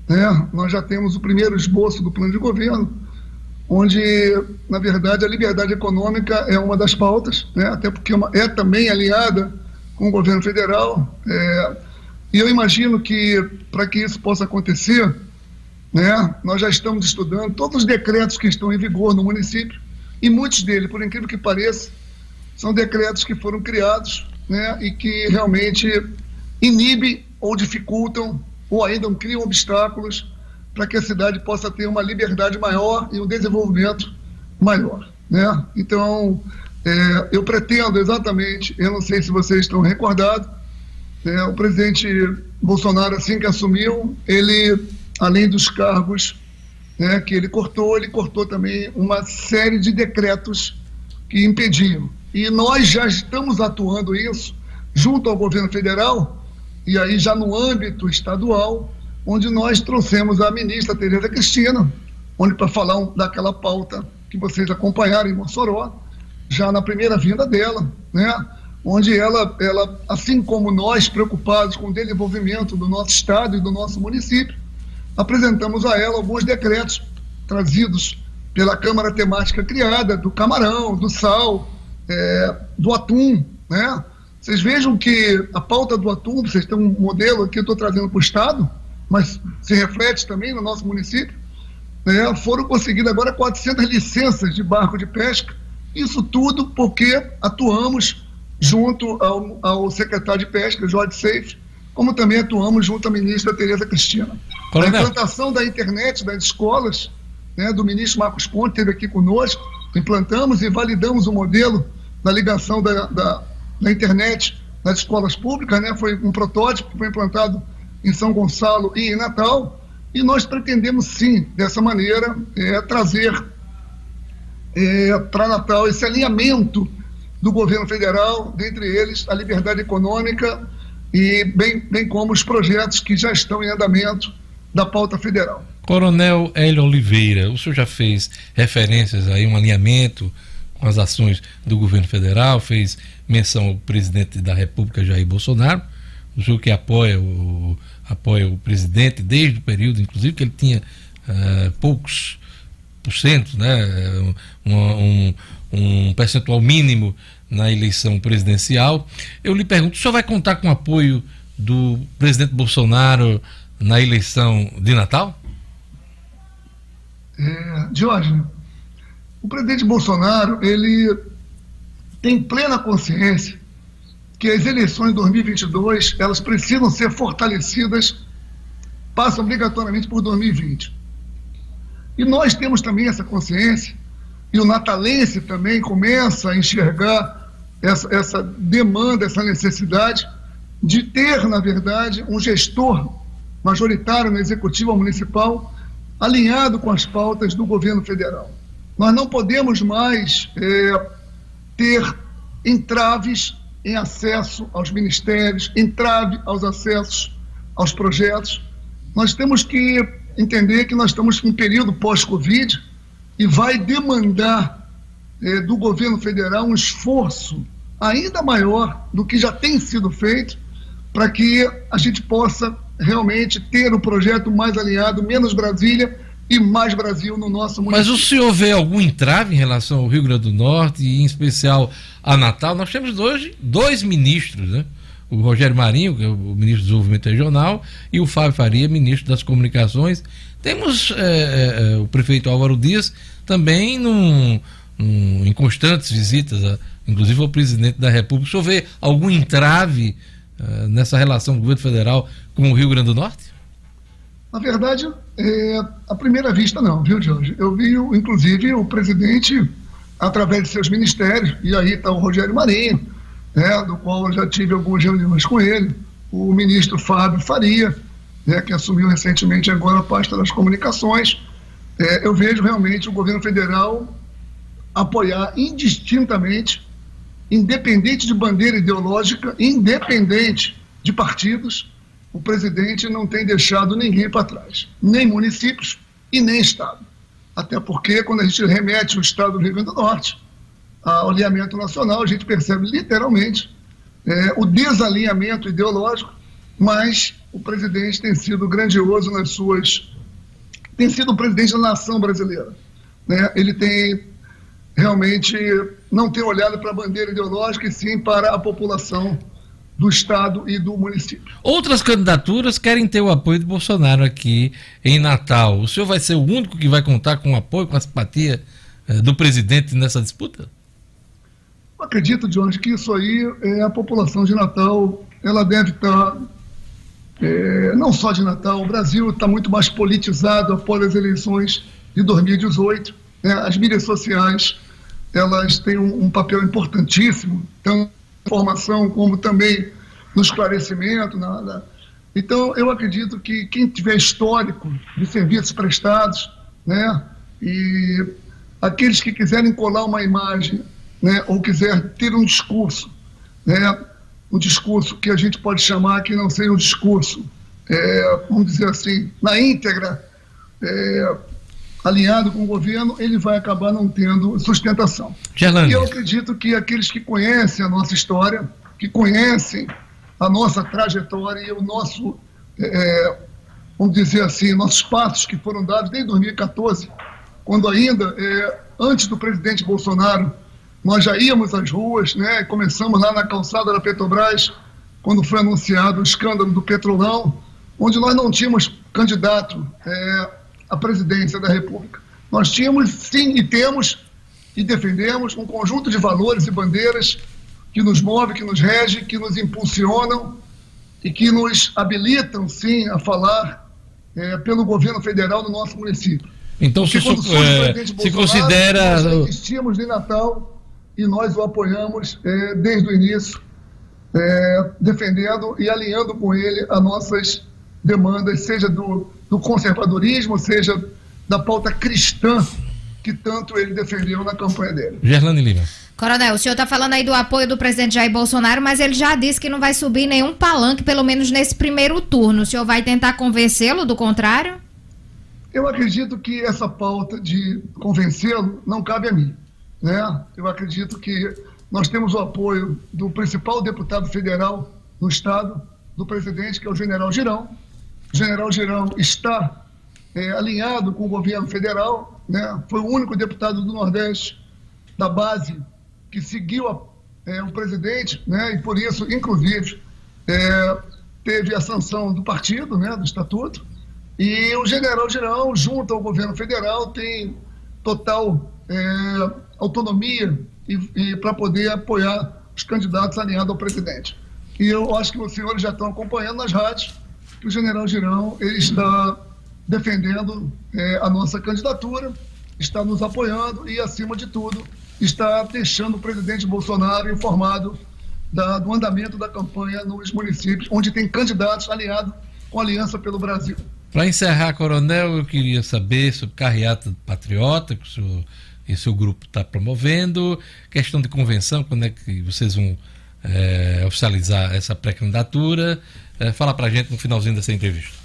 Né? Nós já temos o primeiro esboço do plano de governo, onde, na verdade, a liberdade econômica é uma das pautas, né? até porque é também alinhada com o governo federal. É, e eu imagino que, para que isso possa acontecer, né? Nós já estamos estudando todos os decretos que estão em vigor no município e muitos deles, por incrível que pareça, são decretos que foram criados né, e que realmente inibem ou dificultam ou ainda criam obstáculos para que a cidade possa ter uma liberdade maior e um desenvolvimento maior. Né? Então, é, eu pretendo exatamente, eu não sei se vocês estão recordados, né, o presidente Bolsonaro, assim que assumiu, ele além dos cargos né, que ele cortou, ele cortou também uma série de decretos que impediam. E nós já estamos atuando isso junto ao governo federal, e aí já no âmbito estadual, onde nós trouxemos a ministra Tereza Cristina, onde para falar um, daquela pauta que vocês acompanharam em Mossoró, já na primeira vinda dela, né? onde ela, ela, assim como nós, preocupados com o desenvolvimento do nosso estado e do nosso município, apresentamos a ela alguns decretos trazidos pela Câmara Temática criada, do camarão, do sal, é, do atum, né? Vocês vejam que a pauta do atum, vocês têm um modelo aqui, eu estou trazendo para o Estado, mas se reflete também no nosso município, né? foram conseguidas agora 400 licenças de barco de pesca, isso tudo porque atuamos junto ao, ao secretário de Pesca, Jorge Seif, como também atuamos junto à ministra Tereza Cristina. Coronel. A implantação da internet das escolas, né, do ministro Marcos Ponte, esteve aqui conosco, implantamos e validamos o modelo da ligação da, da, da internet nas escolas públicas, né, foi um protótipo que foi implantado em São Gonçalo e em Natal, e nós pretendemos sim, dessa maneira, é, trazer é, para Natal esse alinhamento do governo federal, dentre eles a liberdade econômica e bem, bem como os projetos que já estão em andamento da pauta federal. Coronel Hélio Oliveira, o senhor já fez referências aí, um alinhamento com as ações do governo federal, fez menção ao presidente da República, Jair Bolsonaro, o senhor que apoia o, apoia o presidente desde o período, inclusive, que ele tinha uh, poucos por cento, né, um, um, um percentual mínimo na eleição presidencial. Eu lhe pergunto, o senhor vai contar com o apoio do presidente Bolsonaro na eleição de Natal? É, Jorge, o presidente Bolsonaro, ele tem plena consciência que as eleições de 2022, elas precisam ser fortalecidas, passam obrigatoriamente por 2020. E nós temos também essa consciência e o natalense também começa a enxergar essa, essa demanda, essa necessidade de ter, na verdade, um gestor majoritário no executivo municipal alinhado com as pautas do governo federal. Nós não podemos mais é, ter entraves em acesso aos ministérios, entrave aos acessos aos projetos. Nós temos que entender que nós estamos em um período pós-Covid e vai demandar eh, do governo federal um esforço ainda maior do que já tem sido feito para que a gente possa realmente ter o um projeto mais alinhado, menos Brasília e mais Brasil no nosso município. Mas o senhor vê algum entrave em relação ao Rio Grande do Norte e em especial a Natal? Nós temos hoje dois ministros, né? o Rogério Marinho, que é o ministro do Desenvolvimento Regional, e o Fábio Faria, ministro das Comunicações. Temos é, é, o prefeito Álvaro Dias também num, num, em constantes visitas, a, inclusive ao presidente da República. O senhor vê algum entrave uh, nessa relação do governo federal com o Rio Grande do Norte? Na verdade, é, à primeira vista não, viu, Jorge? Eu vi, inclusive, o presidente, através de seus ministérios, e aí está o Rogério Marinho, né, do qual eu já tive algumas reuniões com ele, o ministro Fábio Faria, né, que assumiu recentemente agora a pasta das comunicações. É, eu vejo realmente o governo federal apoiar indistintamente, independente de bandeira ideológica, independente de partidos, o presidente não tem deixado ninguém para trás, nem municípios e nem Estado. Até porque, quando a gente remete o Estado do Rio Grande do Norte ao alinhamento nacional, a gente percebe literalmente é, o desalinhamento ideológico, mas o presidente tem sido grandioso nas suas. tem sido o presidente da nação brasileira. Né? Ele tem realmente não tem olhado para a bandeira ideológica e sim para a população do Estado e do município. Outras candidaturas querem ter o apoio de Bolsonaro aqui em Natal. O senhor vai ser o único que vai contar com o apoio, com a simpatia eh, do presidente nessa disputa? Eu acredito, Jorge, que isso aí é a população de Natal, ela deve estar, é, não só de Natal, o Brasil está muito mais politizado após as eleições de 2018. Né? As mídias sociais, elas têm um, um papel importantíssimo, tanto informação, como também no esclarecimento. Na, na... Então, eu acredito que quem tiver histórico de serviços prestados, né, e aqueles que quiserem colar uma imagem, né, ou quiser ter um discurso, né, um discurso que a gente pode chamar que não seja um discurso, é, vamos dizer assim, na íntegra, é, alinhado com o governo, ele vai acabar não tendo sustentação. Gerlândia. E eu acredito que aqueles que conhecem a nossa história, que conhecem a nossa trajetória e o nosso, é, vamos dizer assim, nossos passos que foram dados desde 2014, quando ainda, é, antes do presidente Bolsonaro, nós já íamos às ruas, né? Começamos lá na calçada da Petrobras, quando foi anunciado o escândalo do Petrolão, onde nós não tínhamos candidato é, a presidência da República. Nós tínhamos, sim, e temos, e defendemos um conjunto de valores e bandeiras que nos move, que nos rege, que nos impulsionam e que nos habilitam, sim, a falar é, pelo governo federal do nosso município. Então, se, é, se considera. Nós existimos de Natal e nós o apoiamos é, desde o início, é, defendendo e alinhando com ele as nossas demandas, seja do do conservadorismo, seja da pauta cristã que tanto ele defendeu na campanha dele. Gerlane Lima. Coronel, o senhor está falando aí do apoio do presidente Jair Bolsonaro, mas ele já disse que não vai subir nenhum palanque, pelo menos nesse primeiro turno. O senhor vai tentar convencê-lo do contrário? Eu acredito que essa pauta de convencê-lo não cabe a mim. Né? Eu acredito que nós temos o apoio do principal deputado federal no Estado, do presidente, que é o general Girão, general Girão está é, alinhado com o governo federal, né? foi o único deputado do Nordeste da base que seguiu a, é, o presidente, né? e por isso, inclusive, é, teve a sanção do partido, né? do estatuto, e o general Girão, junto ao governo federal, tem total é, autonomia e, e para poder apoiar os candidatos alinhados ao presidente. E eu acho que os senhores já estão acompanhando nas rádios que o general Girão está defendendo é, a nossa candidatura, está nos apoiando e, acima de tudo, está deixando o presidente Bolsonaro informado da, do andamento da campanha nos municípios, onde tem candidatos aliados com Aliança pelo Brasil. Para encerrar, Coronel, eu queria saber sobre carreata patriota que o senhor e seu grupo está promovendo, questão de convenção, quando é que vocês vão é, oficializar essa pré-candidatura. É, fala para a gente no finalzinho dessa entrevista.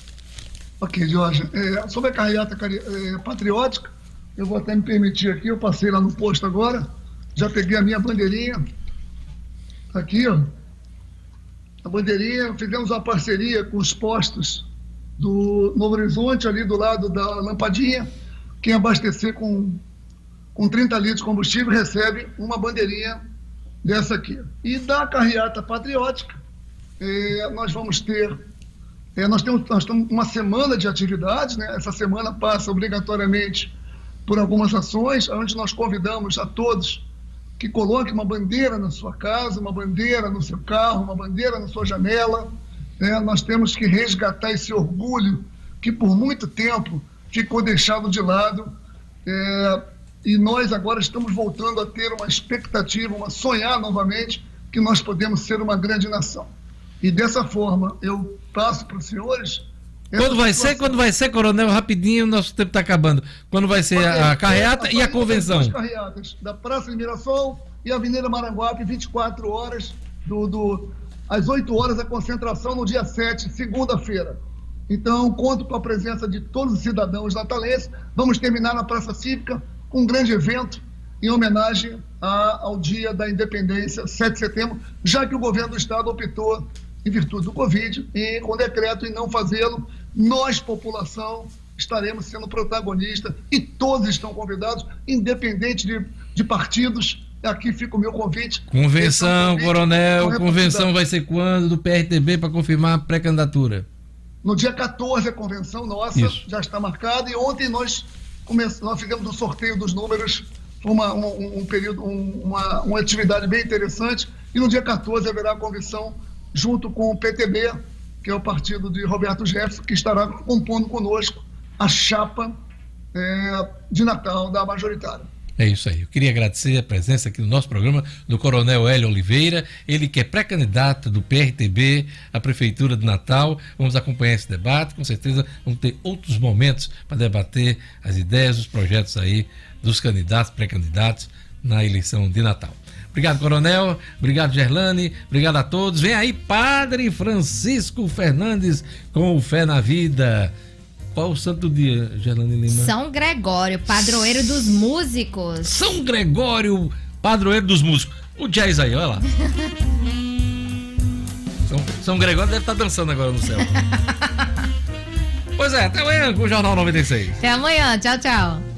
Ok, Jorge. É, sobre a carreata é, patriótica, eu vou até me permitir aqui, eu passei lá no posto agora, já peguei a minha bandeirinha, tá aqui, ó. A bandeirinha, fizemos uma parceria com os postos do Novo Horizonte, ali do lado da Lampadinha. Quem abastecer com, com 30 litros de combustível recebe uma bandeirinha dessa aqui. E da carreata patriótica, É, nós vamos ter. é, nós, temos, nós temos uma semana de atividades, né? essa semana passa obrigatoriamente por algumas ações, onde nós convidamos a todos que coloquem uma bandeira na sua casa, uma bandeira no seu carro, uma bandeira na sua janela. né? Nós temos que resgatar esse orgulho que por muito tempo ficou deixado de lado. É, e nós agora estamos voltando a ter uma expectativa, uma sonhar novamente que nós podemos ser uma grande nação. E dessa forma eu passo para os senhores. Quando vai ser? situação. Quando vai ser, coronel? Rapidinho, nosso tempo está acabando. Quando vai ser a, a carreata e a convenção? Duas carreatas, da Praça de Mirassol e Avenida Maranguape, 24 horas, do, do, às 8 horas a concentração no dia 7, segunda-feira. Então, conto com a presença de todos os cidadãos natalenses. Vamos terminar na Praça Cívica com um grande evento em homenagem a- ao Dia da Independência, 7 de setembro, já que o governo do Estado optou, em virtude do Covid, e com decreto em não fazê-lo, nós, população, estaremos sendo protagonistas e todos estão convidados, independente de, de partidos. Aqui fica o meu convite. Esse é um Convenção, convite coronel. Convenção vai ser quando? Do PRTB para confirmar a pré-candidatura. No dia 14, a convenção nossa Isso. já está marcada e ontem nós, nós fizemos o sorteio dos números, uma, um, um período, um- uma, uma atividade bem interessante. E no dia 14 haverá a convenção junto com o PTB, que é o partido de Roberto Jefferson, que estará compondo conosco a chapa eh, de Natal da majoritária. É isso aí. Eu queria agradecer a presença aqui no nosso programa do Coronel Hélio Oliveira, ele que é pré-candidato do PRTB à Prefeitura de Natal. Vamos acompanhar esse debate, com certeza vamos ter outros momentos para debater as ideias, os projetos aí dos candidatos, pré-candidatos na eleição de Natal. Obrigado, Coronel. Obrigado, Gerlane. Obrigado a todos. Vem aí, Padre Francisco Fernandes com o Fé na Vida. Qual o santo dia, Gerlane Lima? São Gregório, padroeiro dos músicos. São Gregório, padroeiro dos músicos. O jazz aí, olha lá. São, São Gregório deve estar dançando agora no céu. pois é, até amanhã com o Jornal 96. Até amanhã. Tchau, tchau.